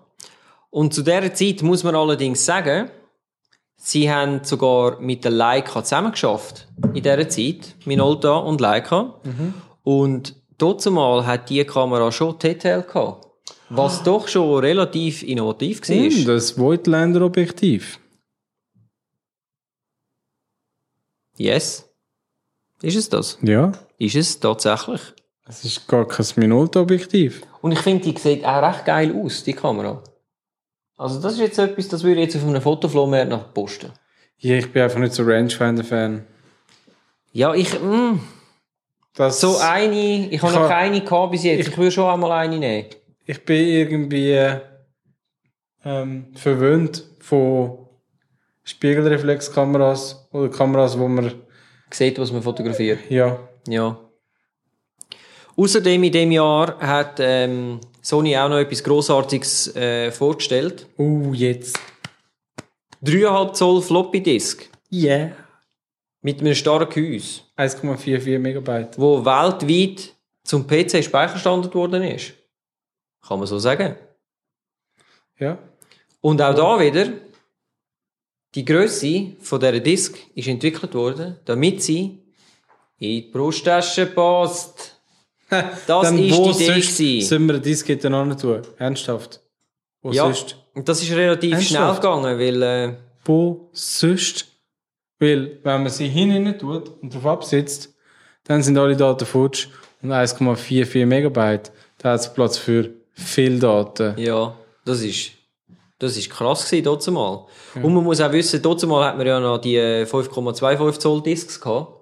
Und zu dieser Zeit muss man allerdings sagen, sie haben sogar mit der Leica zusammengeschafft. In dieser Zeit, Minolta und Leica. Und dort mal hat die Kamera schon TTL gehabt. Was doch schon relativ innovativ war. Hm, das Voigtlander Objektiv. Yes. Ist es das? Ja. Ist es tatsächlich. Es ist gar kein Minolta Objektiv. Und ich finde, die sieht auch recht geil aus, die Kamera. Also das ist jetzt etwas, das würde ich jetzt auf einem Fotoflohmarkt noch posten. Ja, ich bin einfach nicht so Rangefinder-Fan. Ja, ich, mm, Das, so eine, ich habe noch keine gehabt bis jetzt. ich- Ich würde schon einmal eine nehmen. Ich bin irgendwie ähm, verwöhnt von Spiegelreflexkameras oder Kameras, wo man Sieht, was man fotografiert. ja Ja. Außerdem in dem Jahr hat ähm, Sony auch noch etwas Grossartiges äh, vorgestellt. uh jetzt 3,5 Zoll Floppy Disk yeah mit einem starken Gehäuse. 1,44 Megabyte. wo weltweit zum PC-Speicherstandard worden ist. Kann man so sagen. Ja. Und auch da wieder, die Größe von dieser Disk ist entwickelt worden, damit sie in die Brusttasche passt. [laughs] Das Dann ist wo die Idee gewesen. sollen wir Diskette noch tun? Ernsthaft? Wo Ja, sonst? und das ist relativ Ernsthaft? schnell gegangen, weil äh, Wo sonst? Weil, wenn man sie hinein tut und drauf absetzt, dann sind alle Daten futsch und 1,44 Megabyte. Da hat es Platz für viel Daten. ja, das ist das ist krass gewesen, dort mal. Und man muss auch wissen, dort mal hat man ja noch die äh, 5,25 Zoll Discs gehabt.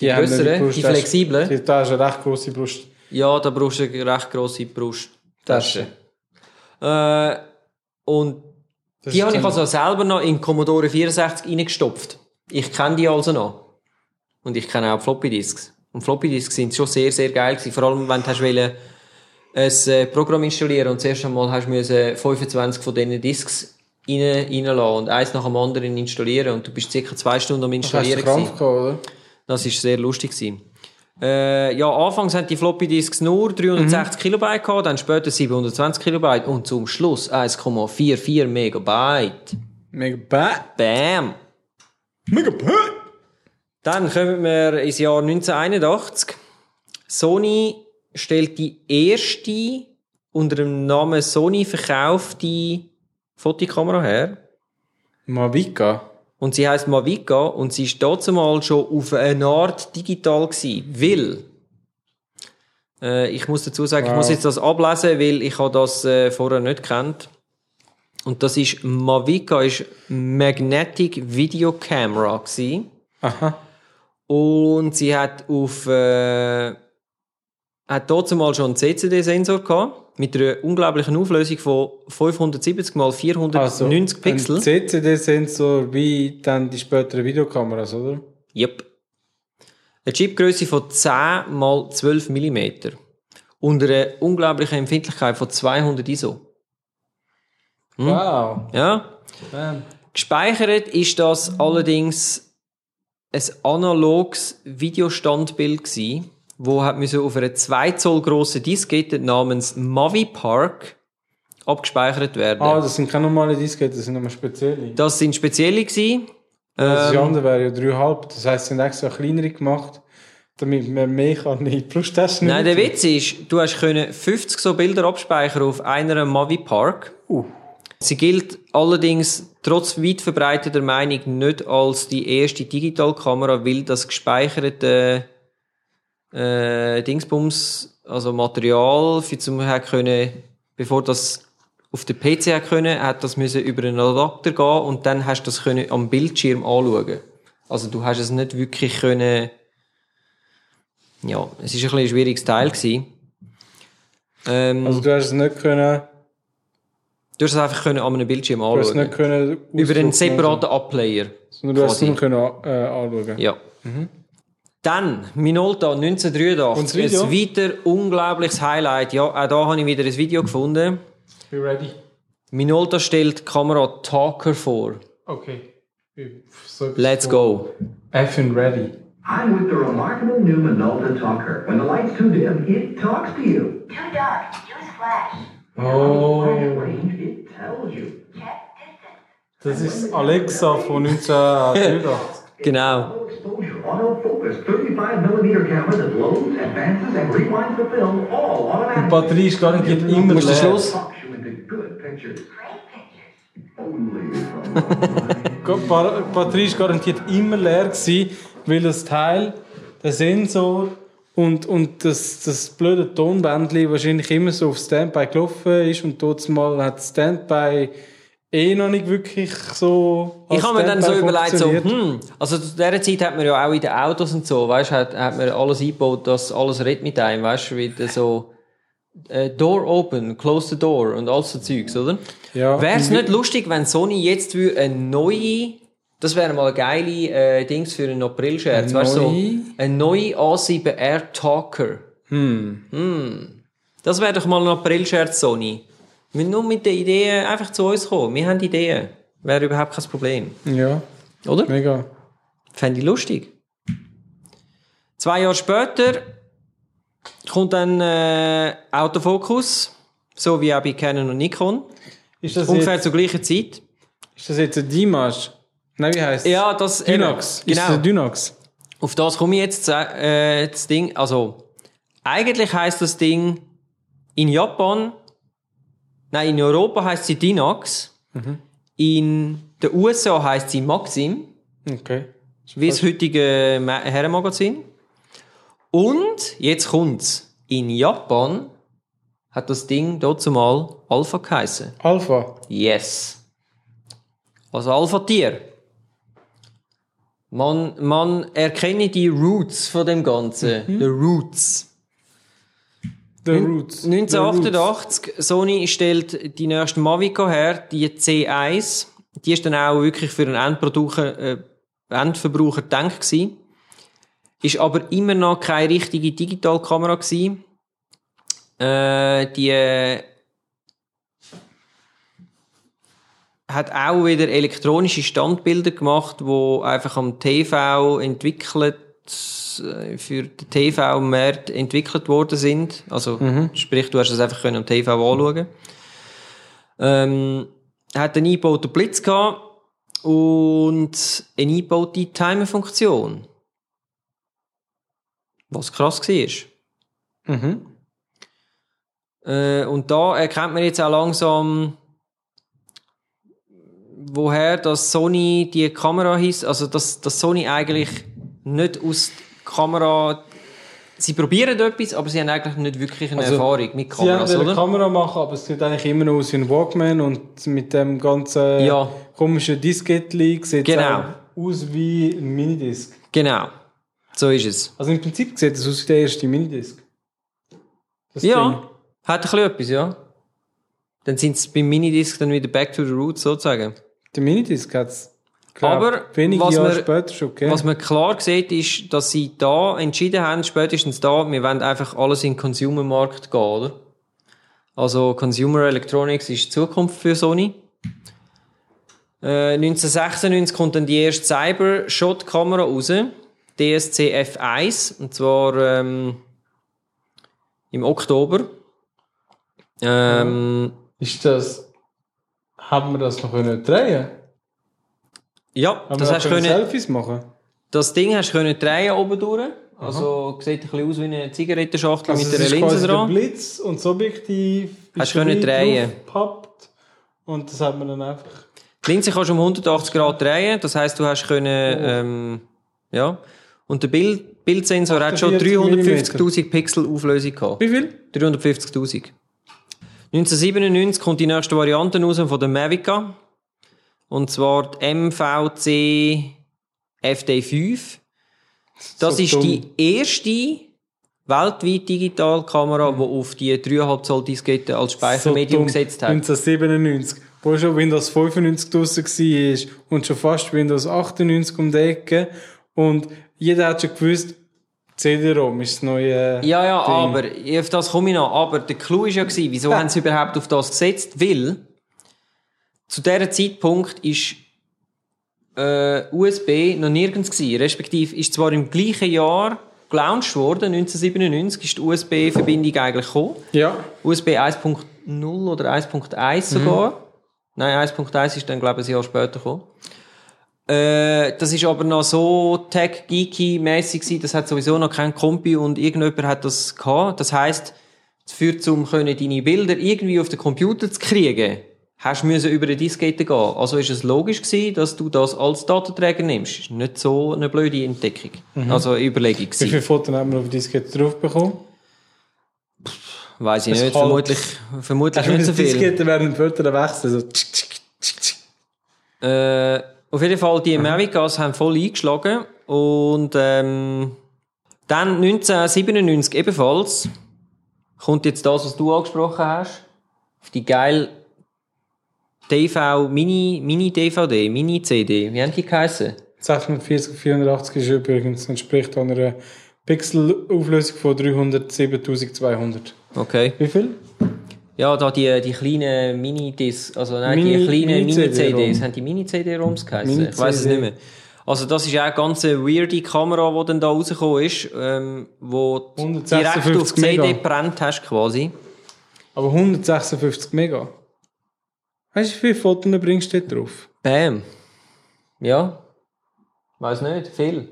Die haben grösseren, die flexiblen. Die- Da ist eine recht grosse Brust. Ja, da brauchst du eine recht grosse Brusttasche. Äh, und Das die habe ich also selber noch in Commodore 64 reingestopft. Ich kenne die also noch. Und ich kenne auch die Floppy Disks. Und Floppy Disks sind schon sehr, sehr geil gewesen. Vor allem, wenn du hast wollen, ein äh, Programm installieren und zuerst einmal hast du müssen 25 von diesen Disks rein, reinlassen und eins nach dem anderen installieren und du bist circa zwei Stunden am Installieren gewesen. gehabt, oder? Das ist sehr lustig gewesen. Äh, ja, anfangs haben die Floppy Disks nur 360 Kilobyte gehabt, dann später 720 Kilobyte und zum Schluss 1,44 Megabyte. Megabyte. Bam! Megabyte. Dann kommen wir ins Jahr 1981. Sony stellt die erste unter dem Namen Sony verkaufte Fotokamera her. Mavica. Und sie heißt Mavica und sie ist dazu mal schon auf eine Art digital gewesen, weil äh, ich muss dazu sagen, ich Wow. muss jetzt das ablesen, weil ich habe das äh, vorher nicht kennt. Und das ist Mavica ist Magnetic Video Camera gewesen. Aha. Und sie hat auf, äh, hat dazu mal schon einen CCD-Sensor gehabt, mit einer unglaublichen Auflösung von 570 x 490 Pixel. Also, Ein CCD-Sensor wie dann die späteren Videokameras, oder? Yep. Eine Chipgröße von 10 mal 12 mm. Und eine unglaubliche Empfindlichkeit von 200 ISO. Hm? Wow. Ja. Ähm, Gespeichert ist das allerdings ein analoges Videostandbild gsi, wo hat müssen auf einer 2 Zoll grossen Diskette namens Mavi Park abgespeichert werden. Ah, das sind keine normale Disketten, das sind nochmal spezielle. Das sind spezielle gsi. Das Ähm, andere wäre ja 3,5. Das heisst, sie haben extra kleinere gemacht, damit man mehr kann in die Plus-Taschen Nein, der. Witz ist, du hast können 50 so Bilder abspeichern auf einer Mavi Park. Uh. Sie gilt allerdings trotz weit verbreiteter Meinung nicht als die erste Digitalkamera, weil das gespeicherte äh, Dingsbums, also Material, für zum können, bevor das auf den PC hat können, hat das müssen über einen Adapter gehen und dann hast du das können am Bildschirm anschauen. Also du hast es nicht wirklich können. Ja, es ist ein bisschen ein schwieriges Teil gewesen. Ähm, Also du hast es nicht können, du hast es einfach können an einem Bildschirm du hast es anschauen. nicht können Über einen separaten Abplayer. Sondern du hast es quasi. nur können äh, anschauen. Ja. Dann, Minolta 1983. Und das Video? Ein weiter unglaubliches Highlight. Ja, auch da habe ich wieder ein Video gefunden. Be ready. Minolta stellt die Kamera Talker vor. Okay. So Let's go. Effing ready. I'm with the remarkable new Minolta Talker. When the light's too dim, it talks to you. Too dark. Use flash. Oh. It tells you. Das ist Alexa von 1983. Genau. Exposure, autofocus, 35mm camera that loads, advances, and rewinds the film all Die automatically. Batterie ist garantiert immer Musst du leer. Schluss? From [laughs] Die Ba- Batterie ist garantiert immer leer gewesen, weil das Teil, der Sensor und, und das, das blöde Tonbändchen wahrscheinlich immer so auf Standby gelaufen ist und dort mal hat Standby eh noch nicht wirklich so Ich habe mir dann so überlegt, so, hm, also zu dieser Zeit hat man ja auch in den Autos und so, weißt du, hat, hat man alles eingebaut, dass alles redet mit einem, weißt du, wie so, äh, Door open, close the door und all so Zeugs, oder? Ja. Wäre es nicht lustig, wenn Sony jetzt eine neue, das wäre mal geile äh, Dings für einen April-Scherz, weißt du, so, eine neue A7R Talker. Hm. Das wäre doch mal ein April-Scherz, Sony. Wir nur mit den Ideen einfach zu uns kommen. Wir haben Ideen. Wäre überhaupt kein Problem. Ja, Oder? mega. Fände ich lustig. Zwei Jahre später kommt dann äh, Autofokus, so wie auch bei Canon und Nikon. Ist das, Ungefähr jetzt, zur gleichen Zeit. ist das jetzt ein Dimash? Nein, wie heißt Ja, das Dynax. eben, Ist das Genau. ein Dynax? Auf das komme ich jetzt äh, das Ding. Also eigentlich heißt das Ding in Japan, nein in Europa heißt sie Dynax, in den USA heißt sie Maxim. Okay. wie das heutige Ma- Herrenmagazin. Und jetzt kommt's. In Japan hat das Ding dazu mal Alpha geheißen. Alpha. Yes. Also Alpha-Tier. Man, man erkenne die Roots von dem Ganzen. Die Roots. The Roots. 1988, Sony stellt die nächste Mavica her, die C1. Die ist dann auch wirklich für einen Endverbraucher, äh, Endverbraucher gedacht gewesen. Ist aber immer noch keine richtige Digitalkamera gewesen. Äh, die äh, hat auch wieder elektronische Standbilder gemacht, wo einfach am TV entwickelt für den TV-Markt entwickelt worden sind. Also, sprich, du hast es einfach können am TV anschauen. Ähm, hat einen eingebauten Blitz gehabt und eine eingebaute Timer-Funktion. Was krass war. Mhm. Äh, und da erkennt man jetzt auch langsam, woher das Sony die Kamera hieß, also dass, dass Sony eigentlich nicht aus Kamera, sie probieren etwas, aber sie haben eigentlich nicht wirklich eine Also, Erfahrung mit Sie haben Kameras, eine? Kamera machen, aber es sieht eigentlich immer noch aus wie ein Walkman und mit dem ganzen Ja. komischen Diskettli sieht Genau. es aus wie ein Minidisc. Genau. So ist es. Also im Prinzip sieht es aus wie der erste Minidisc. Das Ja, Ding. hat ein bisschen etwas, ja. Dann sind es beim Minidisc dann wieder back to the roots, sozusagen. Der Minidisc hat es Aber wenige was Jahre wir- später schon gegeben. Was man klar sieht, ist, dass sie da entschieden haben, spätestens da, wir wollen einfach alles in den Consumer-Markt gehen, oder? Also Consumer Electronics ist die Zukunft für Sony. Äh, 1996 kommt dann die erste Cyber-Shot-Kamera raus, DSC F1, und zwar ähm, im Oktober. Ähm, Ist das... Haben wir das noch können drehen? Ja, Haben das hast können Selfies machen? Das Ding hast du können drehen oben durch. Also, sieht ein bisschen aus wie eine Zigarettenschachtel Also mit einer Linse quasi der dran. Blitz und das Objektiv Hast du können drehen. draufgepappt. Und das hat man dann einfach... Die Linse kannst du um 180 Grad drehen. Das heisst, du hast können, Oh. ähm, ja. Und der Bild, Bildsensor hat schon 48 350.000 Pixel Auflösung gehabt. Wie viel? 350.000. 1997 kommt die nächste Variante raus von der Mavica. Und zwar die MVC FD5. Das So ist dumm. die erste weltweit Digitalkamera, die auf die 3,5 Zoll Diskette als Speichermedium dumm. gesetzt hat. 1997, wo schon Windows 95 draussen war und schon fast Windows 98 um die Ecke. Und jeder hat schon gewusst, CD-ROM ist das neue Ja, ja, Ding. aber auf das komme ich noch. Aber der Clou war ja, wieso [laughs] haben sie überhaupt auf das gesetzt? Weil zu diesem Zeitpunkt ist äh, USB noch nirgends gewesen. Respektive ist zwar im gleichen Jahr gelauncht worden, 1997 ist die USB-Verbindung eigentlich gekommen. Ja, USB 1.0 oder 1.1 sogar. Nein, 1.1 ist dann, glaube ich, ein Jahr später gekommen. Äh, das ist aber noch so tech-geeky-mässig das hat sowieso noch kein Kompi und irgendjemand hat das gehabt. Das heisst, für zum können deine Bilder irgendwie auf den Computer zu kriegen, hast du müssen über eine Diskette gehen. Also ist es logisch gewesen, dass du das als Datenträger nimmst. Ist nicht so eine blöde Entdeckung. Also eine Überlegung wie gewesen. viele Fotos haben wir auf die Diskette drauf bekommen? Weiß ich Das nicht. halt- Vermutlich, vermutlich nicht so die viel. Diskette während dem Foto wechseln? So. Äh, auf jeden Fall, die Mavicas haben voll eingeschlagen. Und ähm, dann 1997 ebenfalls kommt jetzt das, was du angesprochen hast. Auf die geile TV, Mini, Mini-DVD, Mini-CD. Wie haben die geheißen? 640 480 ist übrigens, entspricht einer Pixelauflösung von 307.200. Okay. Wie viel? Ja, da die, die kleinen Mini-Dis, also nein, die Mini- kleinen Mini-CD-ROM. Mini-CDs, haben die Mini-CD-ROMs geheißen? Mini Ich weiß es CD. nicht mehr. Also das ist auch eine ganz weirde Kamera, die dann da rausgekommen ist, ähm, wo du 156 direkt auf die CD gebrannt hast quasi. Aber 156 Mega. Weißt du, wie viele Fotos bringst du dort drauf? Bam. Ja. Weiß nicht, viel.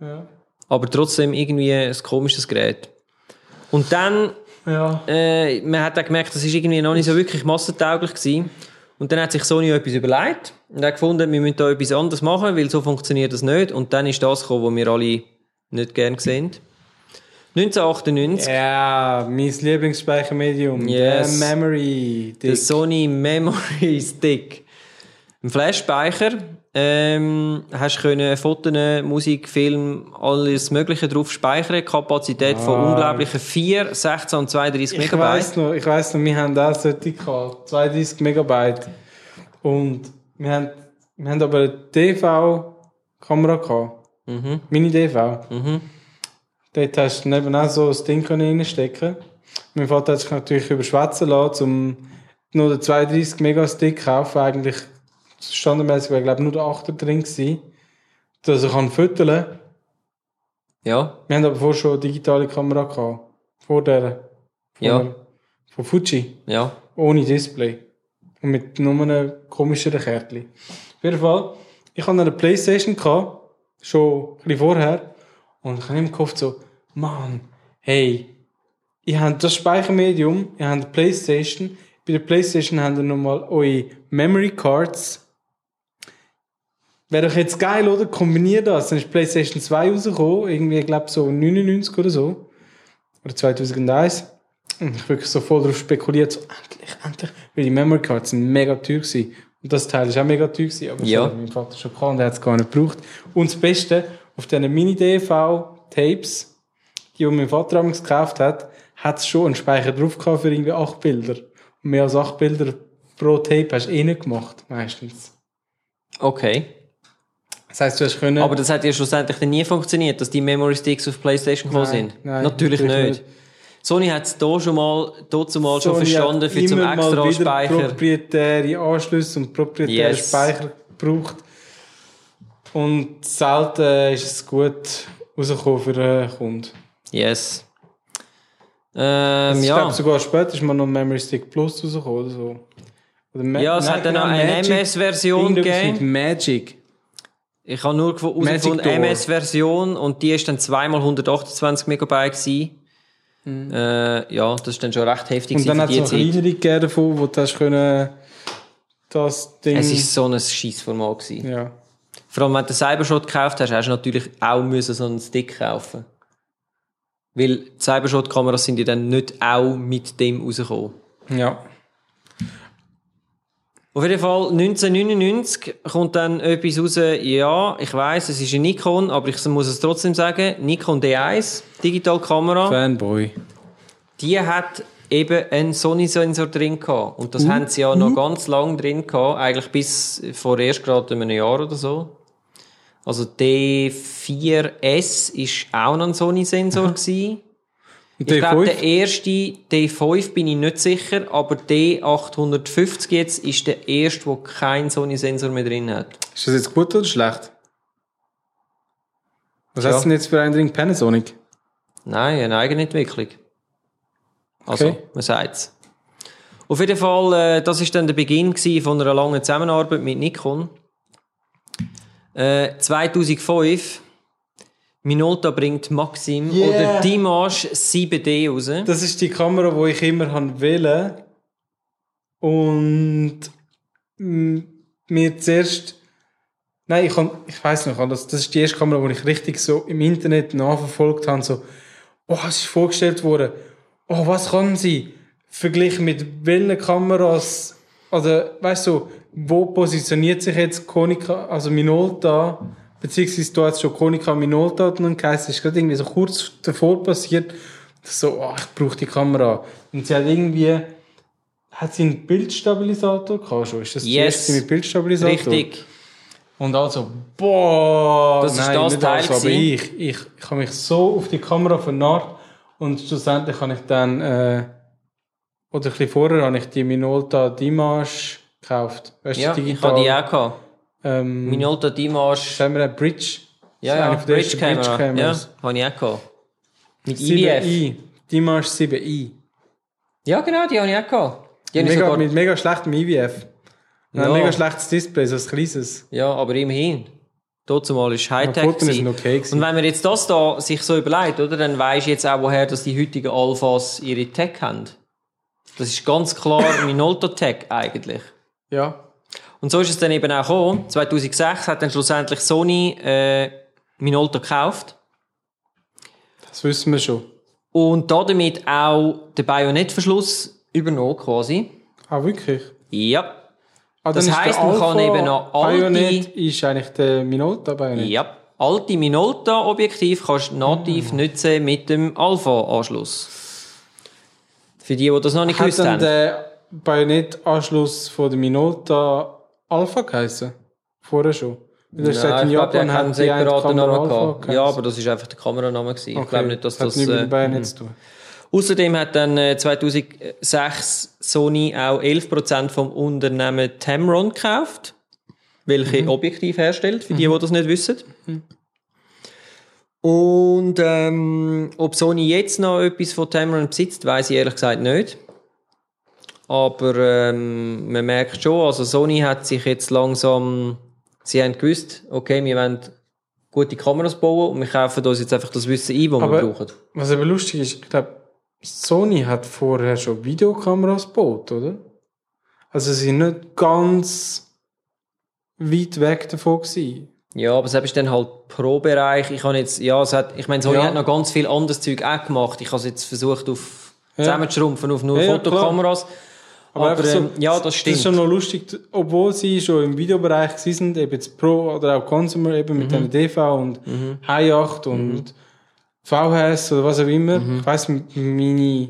Ja. Aber trotzdem irgendwie ein komisches Gerät. Und dann Ja. äh, man hat auch gemerkt, das ist irgendwie noch nicht so wirklich massentauglich gewesen. Und dann hat sich Sony etwas überlegt und hat gefunden, wir müssen da etwas anderes machen, weil so funktioniert das nicht. Und dann ist das gekommen, was wir alle nicht gern sehen. 1998, Ja, mein Lieblingsspeichermedium. Yes. Der Memory. der Dick. Sony Memory [laughs] Stick. Ein Flash-Speicher. Ähm, hast können Fotos, Musik, Film, alles Mögliche drauf speichern. Kapazität von Ah. unglaublichen 4, 16 und 32 Ich Megabyte. weiss noch, ich weiss noch, wir haben auch solche gehabt. 32 Megabyte. Und wir haben, wir haben aber eine DV-Kamera gehabt. Mhm. Mini-DV. Dort hast du neben auch so ein Ding können reinstecken. Mein Vater hat sich natürlich überschwätzen lassen, um nur den 32 Megastick zu kaufen. Eigentlich standardmäßig wäre, glaube ich, nur der 8er drin gewesen. Dass er kann fütteln. Ja, Wir haben aber vorher schon eine digitale Kamera gehabt. Vor der. Ja. Von Fuji. ja. Ohne Display. Und mit nur einem komischeren Kärtchen. Auf jeden Fall, ich hatte eine Playstation gehabt, schon ein bisschen vorher. Und ich habe im Kopf so, Mann, hey, ihr habt das Speichermedium, ihr habt eine Playstation. Bei der Playstation habt ihr nochmal eure Memory Cards Wäre doch jetzt geil, oder? Kombinier das. Dann ist PlayStation 2 rausgekommen, irgendwie, ich glaube, so 99 oder so. Oder 2001. Und ich wirklich so voll darauf spekuliert, so, endlich, endlich. Weil die Memory Cards sind mega teuer gewesen. Und das Teil ist auch mega teuer gewesen, aber Ja. mein Vater schon gehabt und er hat es gar nicht gebraucht. Und das Beste, auf diesen Mini-DV-Tapes, die mein Vater damals gekauft hat, hat es schon einen Speicher drauf gehabt für irgendwie acht Bilder. Und mehr als acht Bilder pro Tape hast du eh nicht gemacht, meistens. Okay. Das heisst, du hast können... Aber das hat ja schlussendlich nie funktioniert, dass die Memory Sticks auf PlayStation gekommen sind. nein, natürlich, natürlich nicht. Sony hat es da schon mal, dazu mal schon verstanden, für zum extra Speicher. proprietäre Anschlüsse und proprietäre Yes. Speicher gebraucht. Und selten ist es gut rausgekommen für den Kunden. Yes. Ähm, Ich ja. glaube sogar später ist mal noch Memory Stick Plus rausgekommen oder so. Oder Ja, es Nein, hat dann genau, noch eine. MS-Version gegeben. mit Magic. Ich habe nur herausgefunden. MS-Version und die ist dann zweimal 128 Megabyte gewesen. Äh, ja, das ist dann schon recht heftig Mhm. Und dann hat es noch kleinere gegeben davon, wo du hast können das Ding... Es ist so ein Scheissformat gewesen. ja. Vor allem, wenn du den Cybershot gekauft hast, hast du natürlich auch müssen so einen Stick kaufen. Weil die Cybershot-Kameras sind ja dann nicht auch mit dem rausgekommen. ja. Auf jeden Fall 1999 kommt dann etwas raus, ja, ich weiß, es ist ein Nikon, aber ich muss es trotzdem sagen, Nikon D1, Digitalkamera, Fanboy. die hat eben einen Sony-Sensor drin gehabt. Und das haben sie ja noch ganz lang drin gehabt, eigentlich bis vor erst gerade einem Jahr oder so. Also D4S ist auch noch ein Sony-Sensor gewesen. Ich glaube, D5? der erste D5 bin ich nicht sicher, aber D850 jetzt ist der erste, der keinen Sony-Sensor mehr drin hat. Ist das jetzt gut oder schlecht? Was Ja. hast du denn jetzt für einen drin? Panasonic? Nein, eine Eigenentwicklung. Also, Okay. man sagt's. Auf jeden Fall, äh, das ist dann der Beginn von einer langen Zusammenarbeit mit Nikon. Äh, 2005, Minolta bringt Maxim Yeah. oder Dimash 7D raus. Das ist die Kamera, die ich immer wählen und mm, mir zuerst Nein, ich, kann, ich weiß noch, das, das ist die erste Kamera, die ich richtig so im Internet nachverfolgt habe. So, oh, es ist vorgestellt worden. Oh, was kann sie? Verglichen mit welchen Kameras, oder, weißt du, wo positioniert sich jetzt Konica, also Minolta, beziehungsweise du hast schon Konica Minolta dann geheißen, ist gerade irgendwie so kurz davor passiert, so, oh, ich brauche die Kamera. Und sie hat irgendwie, hat sie einen Bildstabilisator gehabt schon? Ist das Yes. mit Bildstabilisator? Richtig. Und also, boah, Das ist nein, das nicht Teil also, aber ich, ich, ich habe mich so auf die Kamera vernarrt und schlussendlich habe ich dann, äh, oder ein bisschen vorher habe ich die Minolta Dimash gekauft. Weißt du, Ja, ich hatte die auch gehabt. Ähm, Minolta Dimash. sagen wir eine Bridge. Ja, ja, der ersten Bridge-Kamera. Ja, habe ich auch gehabt. Mit IVF. 7i. Dimash 7i. Ja, genau, die habe ich auch gehabt. Die habe ich Mega, sogar... mit mega schlechtem IVF. Und Ja. Ein mega schlechtes Display, so ein kleines. Ja, aber immerhin. Dazu mal ist Hightech. Ja, okay. Und wenn man jetzt das da sich so überlegt, oder, dann weisst du jetzt auch, woher dass die heutigen Alphas ihre Tech haben. Das ist ganz klar [laughs] Minolta Tech eigentlich. Ja. Und so ist es dann eben auch gekommen. 2006 hat dann schlussendlich Sony äh, Minolta gekauft Das wissen wir schon. und damit auch den Bajonettverschluss übernommen quasi. Ah, wirklich? Ja. Ah, Das heisst, man kann eben noch alte- Bayonet ist eigentlich der Minolta Bayonet. Ja. Alte Minolta-Objektiv kannst du nativ Ah. nutzen mit dem Alpha-Anschluss. Für die, die das noch nicht gewusst haben. der Bayonet-Anschluss von der Minolta Alpha geheißen? Vorher schon. Weil das Nein, in ich glaube, Japan hat einen hat die eine separaten Kamera Namen gehabt. Ja, aber das ist einfach der Kameraname gewesen. Ich Okay. glaube nicht, dass hat das... nichts mit Äh, Bayonet zu tun. Außerdem hat dann äh, 2006 Sony auch 11% vom Unternehmen Tamron gekauft, welche Mhm. Objektiv herstellt, für die, die das nicht wissen. Und ähm, ob Sony jetzt noch etwas von Tamron besitzt, weiß ich ehrlich gesagt nicht. Aber ähm, man merkt schon, also Sony hat sich jetzt langsam, sie haben gewusst, okay, wir wollen gute Kameras bauen und wir kaufen uns jetzt einfach das Wissen ein, das wir Aber- brauchen. Was aber lustig ist, ich glaube, Sony hat vorher schon Videokameras gebaut, oder? Also sie sind nicht ganz weit weg davon gewesen. Ja, aber selbst dann halt Pro-Bereich. Ich habe jetzt, ja, es hat, ich meine, Sony Ja. hat noch ganz viel anderes Zeug auch gemacht. Ich habe es jetzt versucht auf Ja. zusammenzuschrumpfen auf nur Ja, Fotokameras. Aber, einfach so- ähm, ja, das Das stimmt. ist schon noch lustig, obwohl sie schon im Videobereich gewesen sind, eben jetzt Pro oder auch Consumer, eben Mhm. mit einer DV und Hi8 und VHS oder was auch immer. Mhm. Ich weiss, meine,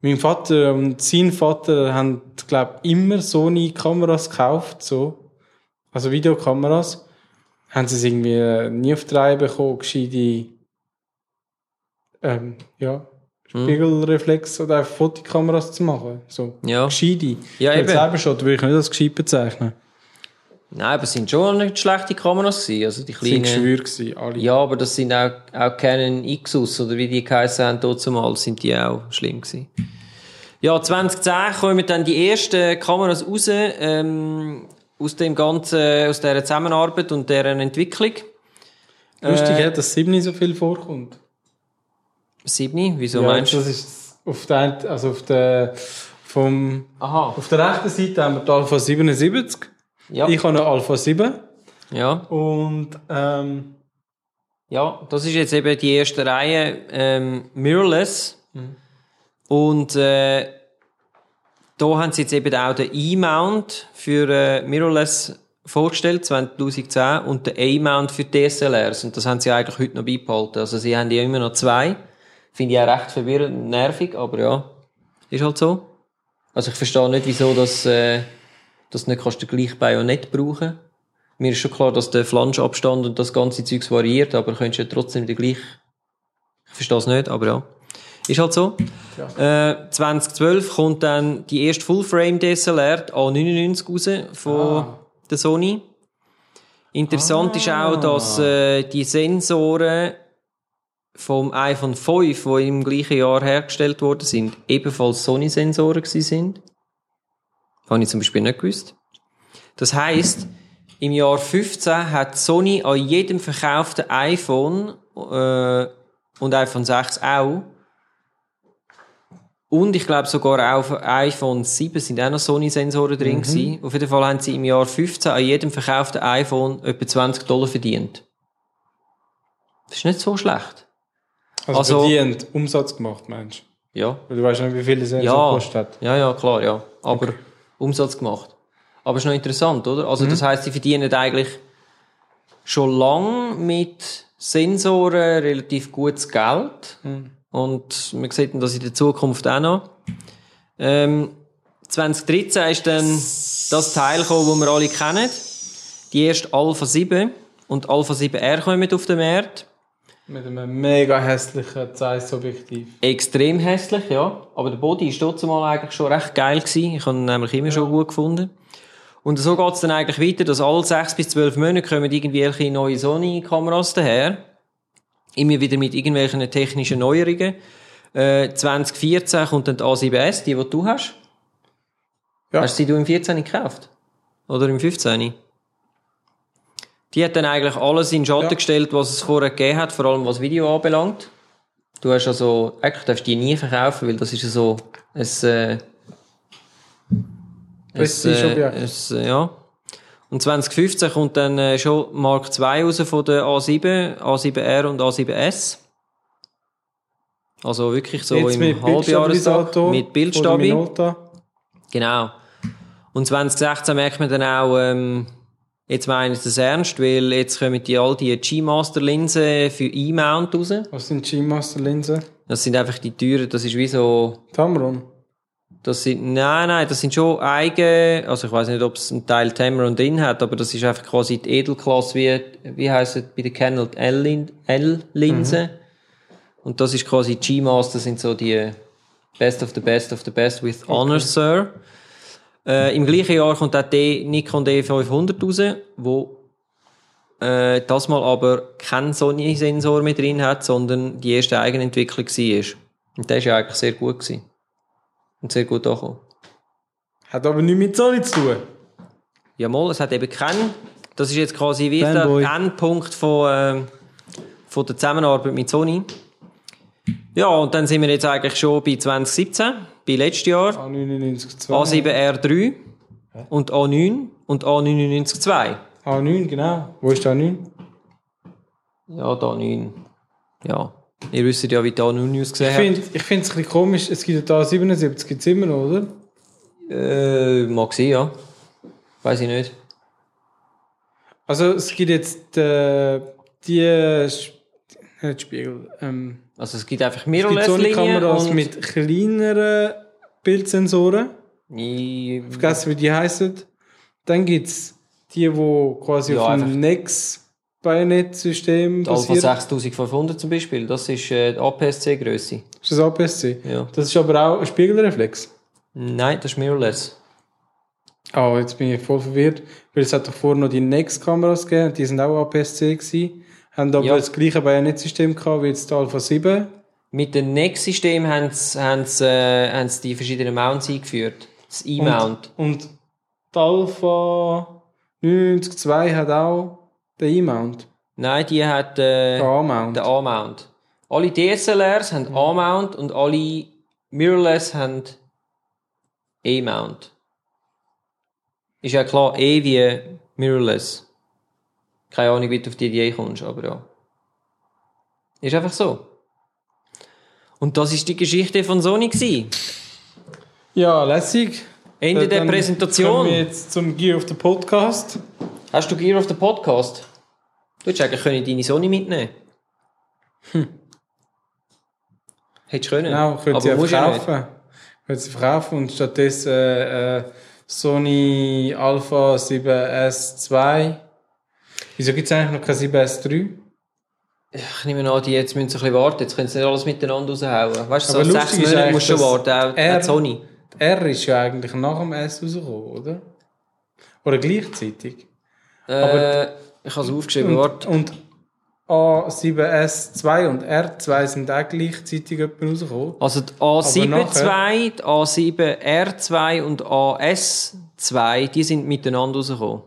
mein Vater und sein Vater haben, glaube immer Sony-Kameras gekauft, so. Also Videokameras. Haben sie es irgendwie äh, nie auf die Reihe bekommen, gescheite, ähm, ja, Mhm. Spiegelreflex oder einfach Fotokameras zu machen. So. Ja. Gescheite. Ja, eben. selber schon, würde ich nicht als gescheit bezeichnen. Nein, aber es sind schon nicht schlechte Kameras gewesen. Also die Das sind kleinen. Geschwür gewesen, alle. Ja, aber das sind auch, auch Canon Xus oder wie die geheißen haben, dort zumal sind die auch schlimm gewesen. Ja, 2010 kommen dann die ersten Kameras raus, ähm, aus dem ganzen, aus dieser Zusammenarbeit und deren Entwicklung. Lustig, Äh, dass 7 so viel vorkommt. Sydney, wieso ja, meinst du? das ist auf der, also auf der, vom, Aha. auf der rechten Seite haben wir die Alpha 77. Ja. Ich habe eine Alpha 7. ja. Und, ähm, Ja, das ist jetzt eben die erste Reihe ähm, Mirrorless. Und äh, da haben sie jetzt eben auch den E-Mount für äh, Mirrorless vorgestellt, 2010, und den A-Mount für DSLRs. Und das haben sie eigentlich heute noch beibehalten. Also sie haben ja immer noch zwei. Finde ich auch recht verwirrend und nervig, aber ja, ist halt so. Also ich verstehe nicht, wieso das, äh, das nicht kannst du gleich Bajonett brauchen. Mir ist schon klar, dass der Flanschabstand und das ganze Zeugs variiert, aber könntest ja trotzdem den gleich. Ich verstehe es nicht, aber ja. Ist halt so. Äh, 2012 kommt dann die erste Full-Frame DSLR, die A99 raus von der Sony. Interessant ist auch, dass äh, die Sensoren vom iPhone 5, die im gleichen Jahr hergestellt worden sind, ebenfalls Sony-Sensoren sind. Habe ich zum Beispiel nicht gewusst. Das heißt, im Jahr 15 hat Sony an jedem verkauften iPhone äh, und iPhone 6 auch und ich glaube sogar auch auf iPhone 7 sind auch noch Sony-Sensoren drin gewesen. Auf jeden Fall haben sie im Jahr 15 an jedem verkauften iPhone etwa 20 Dollar verdient. Das ist nicht so schlecht. Also, Also- verdient, Umsatz gemacht, meinst du? Ja. Weil du weißt nicht, wie viel es Ja, gekostet hat. ja, ja, klar, ja. Aber Umsatz gemacht. Aber ist noch interessant, oder? Also, das heißt, sie verdienen eigentlich schon lang mit Sensoren relativ gutes Geld. Und man sieht das in der Zukunft auch noch. Ähm, 2013 ist dann das Teil gekommen, das wir alle kennen. Die erste Alpha 7 und Alpha 7R kommen auf den Markt. Mit einem mega hässlichen Zeiss-Objektiv. Extrem hässlich, ja. Aber der Body ist trotzdem eigentlich schon recht geil gewesen. Ich habe ihn nämlich immer schon gut gefunden. Und so geht's dann eigentlich weiter, dass alle sechs bis zwölf Monate kommen irgendwelche neue Sony-Kameras daher. Immer wieder mit irgendwelchen technischen Neuerungen. Äh, 2014 kommt dann die A7S, die, die du hast. Ja. Hast du sie du im 14 gekauft? Oder im 15? Die hat dann eigentlich alles in Schatten Ja. gestellt, was es vorher gegeben hat, vor allem was Video anbelangt. Du hast also, eigentlich darfst du die nie verkaufen, weil das ist ja so ein, äh, ein, äh, ja. Und 2015 kommt dann äh, schon Mark II raus von der A7, A7R und A7S. Also wirklich so Jetzt im mit Halbjahrestag mit Bildstabi. Genau. Und 2016 merkt man dann auch, ähm, jetzt meine ich das ernst, weil jetzt kommen die all die G-Master-Linsen für E-Mount raus. Was sind G-Master-Linsen? Das sind einfach die teuren, das ist wie so, Tamron. das sind, nein, nein, das sind schon eigene, also ich weiß nicht, ob es ein Teil Tamron drin hat, aber das ist einfach quasi die Edelklasse, wie, wie heisst es bei der Canon, L-Linse. Und das ist quasi G-Master, sind so die Best of the Best of the Best with Honor, Sir. Äh, Im gleichen Jahr kommt auch die Nikon D500 raus, wo äh, das mal aber kein Sony-Sensor mehr drin hat, sondern die erste Eigenentwicklung war. Und der ist ja eigentlich sehr gut gewesen. Und sehr gut angekommen. Hat aber nichts mit Sony zu tun. Ja, mal, es hat eben keinen. Das ist jetzt quasi wie der. Endpunkt von, ähm, von der Zusammenarbeit mit Sony. Ja, und dann sind wir jetzt eigentlich schon bei 2017, bei letztes Jahr. A99 2. A7R3 und A9 und A992. A9, genau. Wo ist der A9? Ja, da 9. Ja. Ihr wisst ja, wie die A9 ausgesehen Ich hat. finde ich finde es ein bisschen komisch, es gibt ja da 77 gibt's immer noch, oder? Äh, mag sein, ja. Weiß ich nicht. Also es gibt jetzt äh, die Sp- nicht Spiegel, ähm, Also es gibt einfach es gibt Sony-Kameras und... mit kleineren Bildsensoren. I- vergessen, wie die heißen. Dann gibt es die, die quasi Ja, auf dem Nex-Bajonett-System Die Alpha basieren. 6500 zum Beispiel, das ist äh, APS-C-Größe. Ist das APS-C? Ja. Das ist aber auch ein Spiegelreflex. Nein, das ist Mirrorless. Oh, jetzt bin ich voll verwirrt, weil es hat doch vorher noch die Nex-Kameras gegeben, und die sind auch APS-C gewesen, haben aber Ja. das gleiche Bajonettsystem gehabt wie jetzt die Alpha 7. Mit dem Next-System haben sie, haben sie, äh, haben sie die verschiedenen Mounts eingeführt. Das E-Mount. Und, und die Alpha 992 hat auch den E-Mount, Nein, die hat äh, den A-Mount. den A-Mount. Alle DSLRs haben A-Mount und alle Mirrorless haben E-Mount. Ist ja klar, E wie Mirrorless. Keine Ahnung, wie du auf die Idee kommst, aber ja. Ist einfach so. Und das ist die Geschichte von Sony gewesen. Ja, lässig. Ende Äh, der dann Präsentation. Kommen wir jetzt zum Gear of the Podcast. Hast du Gear of the Podcast? Du hättest eigentlich können deine Sony mitnehmen Hättest du können. Genau, können sie verkaufen. Können sie verkaufen und stattdessen äh, äh, Sony Alpha 7S 2. Wieso gibt es eigentlich noch kein 7S 3? Ich nehme an, die jetzt müssen sie ein bisschen warten. Jetzt können sie nicht alles miteinander raushauen. Weißt du, so Aber sechs Monate musst du schon warten. Auch, auch die Sony. R ist ja eigentlich nach dem S rausgekommen, oder? Oder gleichzeitig. Äh, ich habe es aufgeschrieben. Warte. Und, und A7S2 und R2 sind auch gleichzeitig rausgekommen. Also die Aber A7-2, die A7R2 und AS2, die sind miteinander rausgekommen.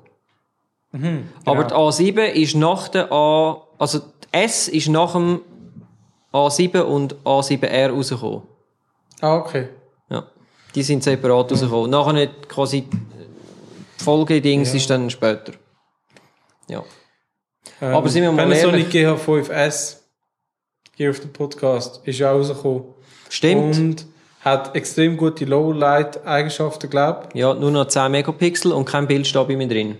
Mhm, Aber genau. die A7 ist nach der A... Also die S ist nach dem A7 und A7R rausgekommen. Ah, okay. Ja. Die sind separat rausgekommen. Nachher nicht quasi Folgedings ist dann später. Ja. Ähm, Aber sind wir mal Panasonic ehrlich- GH5S, Gear of the Podcast, ist ja rausgekommen. Stimmt. Und hat extrem gute Lowlight-Eigenschaften, glaube Ja, nur noch 10 Megapixel und kein Bildstabi mehr drin.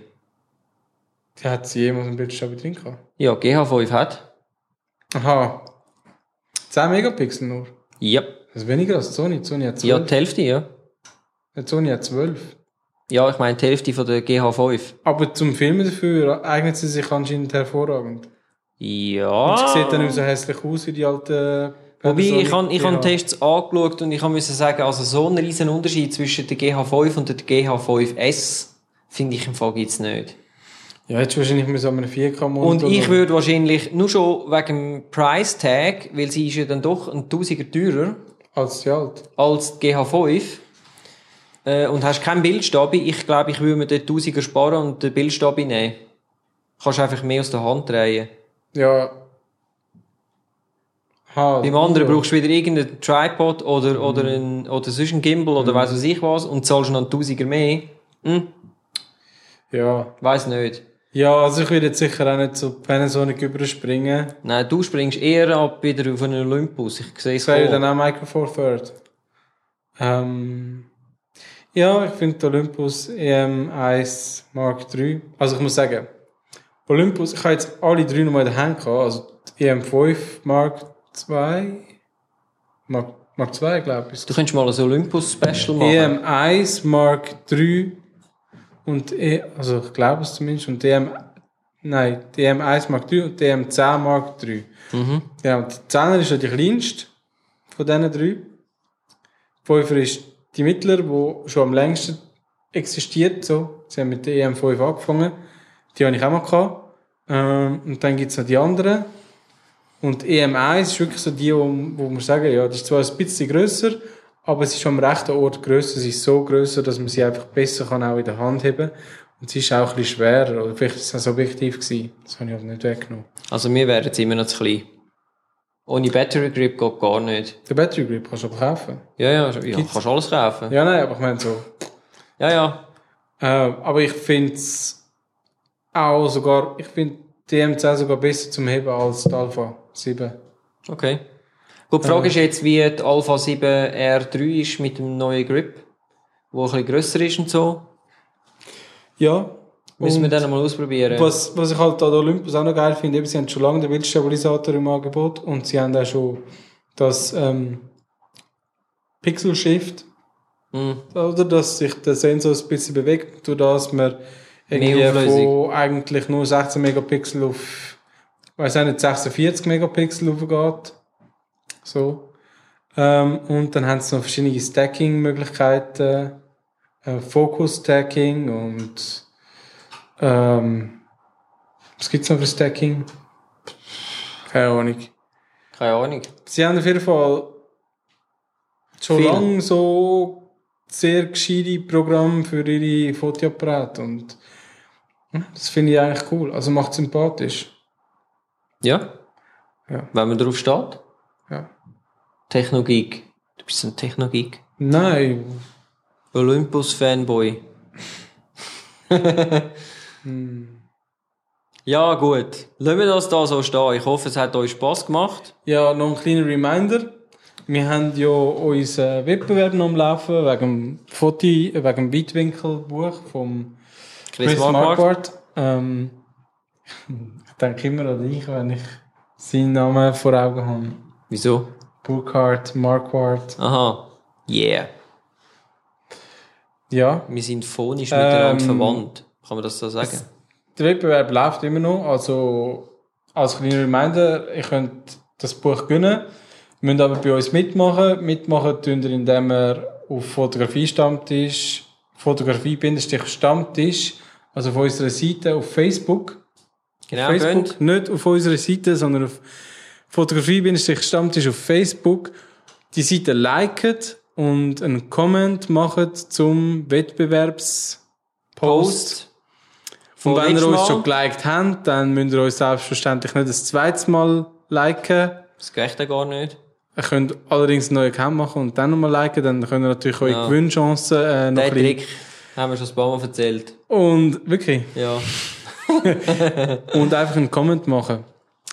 Ich. Die hat sie jemals im Bildschirm drin gehabt. Ja, GH5 hat. Aha. 10 Megapixel nur. Ja. Das ist weniger als Sony. Die Sony hat 12. Ja, die Hälfte, ja. Die Sony hat 12. Ja, ich meine die Hälfte von der GH5. Aber zum Filmen dafür eignet sie sich anscheinend hervorragend. Ja. Und sie sieht dann nicht so hässlich aus wie die alten Wobei, ich Panasonic habe ich hab. Tests angeschaut und ich müssen sagen, also so einen riesen Unterschied zwischen der GH5 und der GH5S finde ich im Fall gibt's nicht. Ja, jetzt wahrscheinlich mit so einem 4K-Monitor. Und ich würde wahrscheinlich, nur schon wegen dem Price Tag, weil sie ist ja dann doch ein Tausiger teurer Als die alte. als die GH5, äh, und hast keinen Bildstabi, ich glaube, ich würde mir den Tausiger sparen und den Bildstabi nehmen. Kannst einfach mehr aus der Hand drehen. Ja. Ha, Beim anderen brauchst du wieder irgendeinen Tripod oder, oder, ein, oder sonst einen Gimbal oder weiss was ich was und zahlst noch einen Tausiger mehr. Hm, Ja. weiss nicht. Ja, also ich würde jetzt sicher auch nicht zu Panasonic überspringen. Nein, du springst eher ab wieder auf einen Olympus. Ich sehe es Das wäre dann auch Micro Four Third. Ähm, ja, ich finde Olympus EM1 Mark III. Also ich muss sagen, Olympus, ich habe jetzt alle drei nochmal in der Hand gehabt. Also die EM5 Mark II. Mark, Mark II, glaube ich. Du könntest mal ein Olympus-Special machen. EM1 Mark III und E, also ich glaube es zumindest, und DM, nein, die EM1 Mark III und die EM10 Mark III. Ja, und die 10er ist ja die kleinste von diesen drei. Die 5er ist die mittlere, die schon am längsten existiert. So. Sie haben mit der EM5 angefangen. Die habe ich auch mal gehabt. Ähm, und dann gibt es noch die anderen. Und EM1 ist wirklich so die, wo, wo man sagen, ja, die ist zwar ein bisschen grösser, aber es ist am rechten Ort grösser. Sie ist so grösser, dass man sie einfach besser kann auch in der Hand heben Und sie ist auch ein bisschen schwerer. Oder vielleicht ist es auch objektiv gewesen. Das habe ich aber nicht weggenommen. Also wir wären jetzt immer noch zu klein. Ohne Battery Grip geht gar nicht. Den Battery Grip kannst du aber kaufen. Ja, ja, ja Gibt's? kannst alles kaufen. Ja, nein, aber ich meine so. Ja, ja. Äh, aber ich finde es auch sogar, ich finde die M10 sogar besser zum Heben als die Alpha 7. Okay. Gut, die Frage ist jetzt, wie die Alpha 7 R3 ist mit dem neuen Grip, wo ein bisschen grösser ist und so. Ja. Müssen wir dann mal ausprobieren. Was, was ich halt an der Olympus auch noch geil finde, eben, sie haben schon lange den Bildstabilisator im Angebot und sie haben auch schon das ähm, Pixel Shift, Hm. oder dass sich der Sensor ein bisschen bewegt, durch das man irgendwie von eigentlich nur 16 Megapixel auf, weiß auch nicht, 46 Megapixel aufgeht. So. Ähm, und dann haben sie noch verschiedene Stacking-Möglichkeiten, äh, Focus-Stacking und ähm, was gibt's noch für Stacking? Keine Ahnung. Keine Ahnung. Sie haben auf jeden Fall schon Viel. lange so sehr gescheite Programme für ihre Fotoapparate und ja, das finde ich eigentlich cool. Also macht sympathisch. Ja? Ja. Wenn man drauf steht. Technogeek. Du bist ein Technogeek. Nein, Olympus-Fanboy. Ja, gut. Lassen wir das da so stehen. Ich hoffe, es hat euch Spass gemacht. Ja, noch ein kleiner Reminder. Wir haben ja unseren Wettbewerb noch am Laufen, wegen dem Foto, wegen dem Weitwinkelbuch vom Chris, Chris. Marquardt. Ähm, ich denke immer an dich, wenn ich seinen Namen vor Augen habe. Wieso? Burkhardt, Marquardt. Aha. Yeah. Ja, Wir sind phonisch miteinander Ähm, verwandt. Kann man das so sagen? der Wettbewerb läuft immer noch. Also, als kleiner Reminder, ihr könnt das Buch gewinnen. Müsst aber bei uns mitmachen. Mitmachen tun ihr, indem ihr auf Fotografie-Stammtisch, Fotografie-Stammtisch, also auf unserer Seite auf Facebook, Genau, Facebook, könnt. nicht auf unserer Seite, sondern auf Fotografie-Stammtisch auf Facebook, die Seite liket und einen Comment machen zum Wettbewerbspost. Post. Und wenn ihr uns schon geliked habt, dann müsst ihr uns selbstverständlich nicht das zweite Mal liken. Das geht ja gar nicht. Ihr könnt allerdings einen neuen Account machen und dann nochmal liken, dann könnt ihr natürlich eure Ja. Gewinnchancen äh, noch Den ein. Trick haben wir schon ein paar Mal erzählt. Und wirklich. Ja. [laughs] Und einfach einen Comment machen.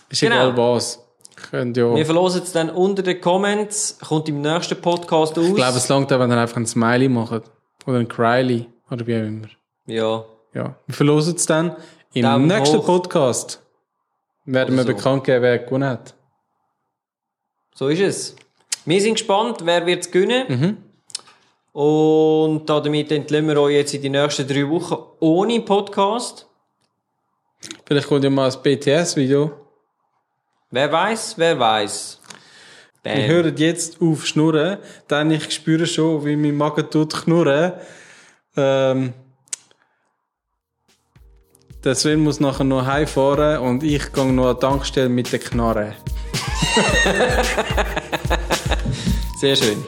Ist Genau. egal was. Könnt ja... Wir verlosen es dann unter den Comments. Kommt im nächsten Podcast aus. Ich glaube, es langt auch, wenn ihr einfach ein Smiley macht. Oder ein Criley. Oder wie auch immer. Ja. Ja. Wir verlosen es dann im Daumen nächsten hoch. Podcast. Werden wir Oder so. bekannt geben, wer gewonnen hat. So ist es. Wir sind gespannt, wer wird es gewinnen. Mhm. Und damit entlassen wir euch jetzt in die nächsten drei Wochen ohne Podcast. Vielleicht kommt ja mal ein BTS-Video. Wer weiß, wer weiß. Wir hören jetzt auf schnurren, denn ich spüre schon, wie mein Magen tut knurren. Ähm, der Sven muss nachher noch heimfahren und ich gehe noch an die Tankstelle mit der Knarre. [laughs] Sehr schön.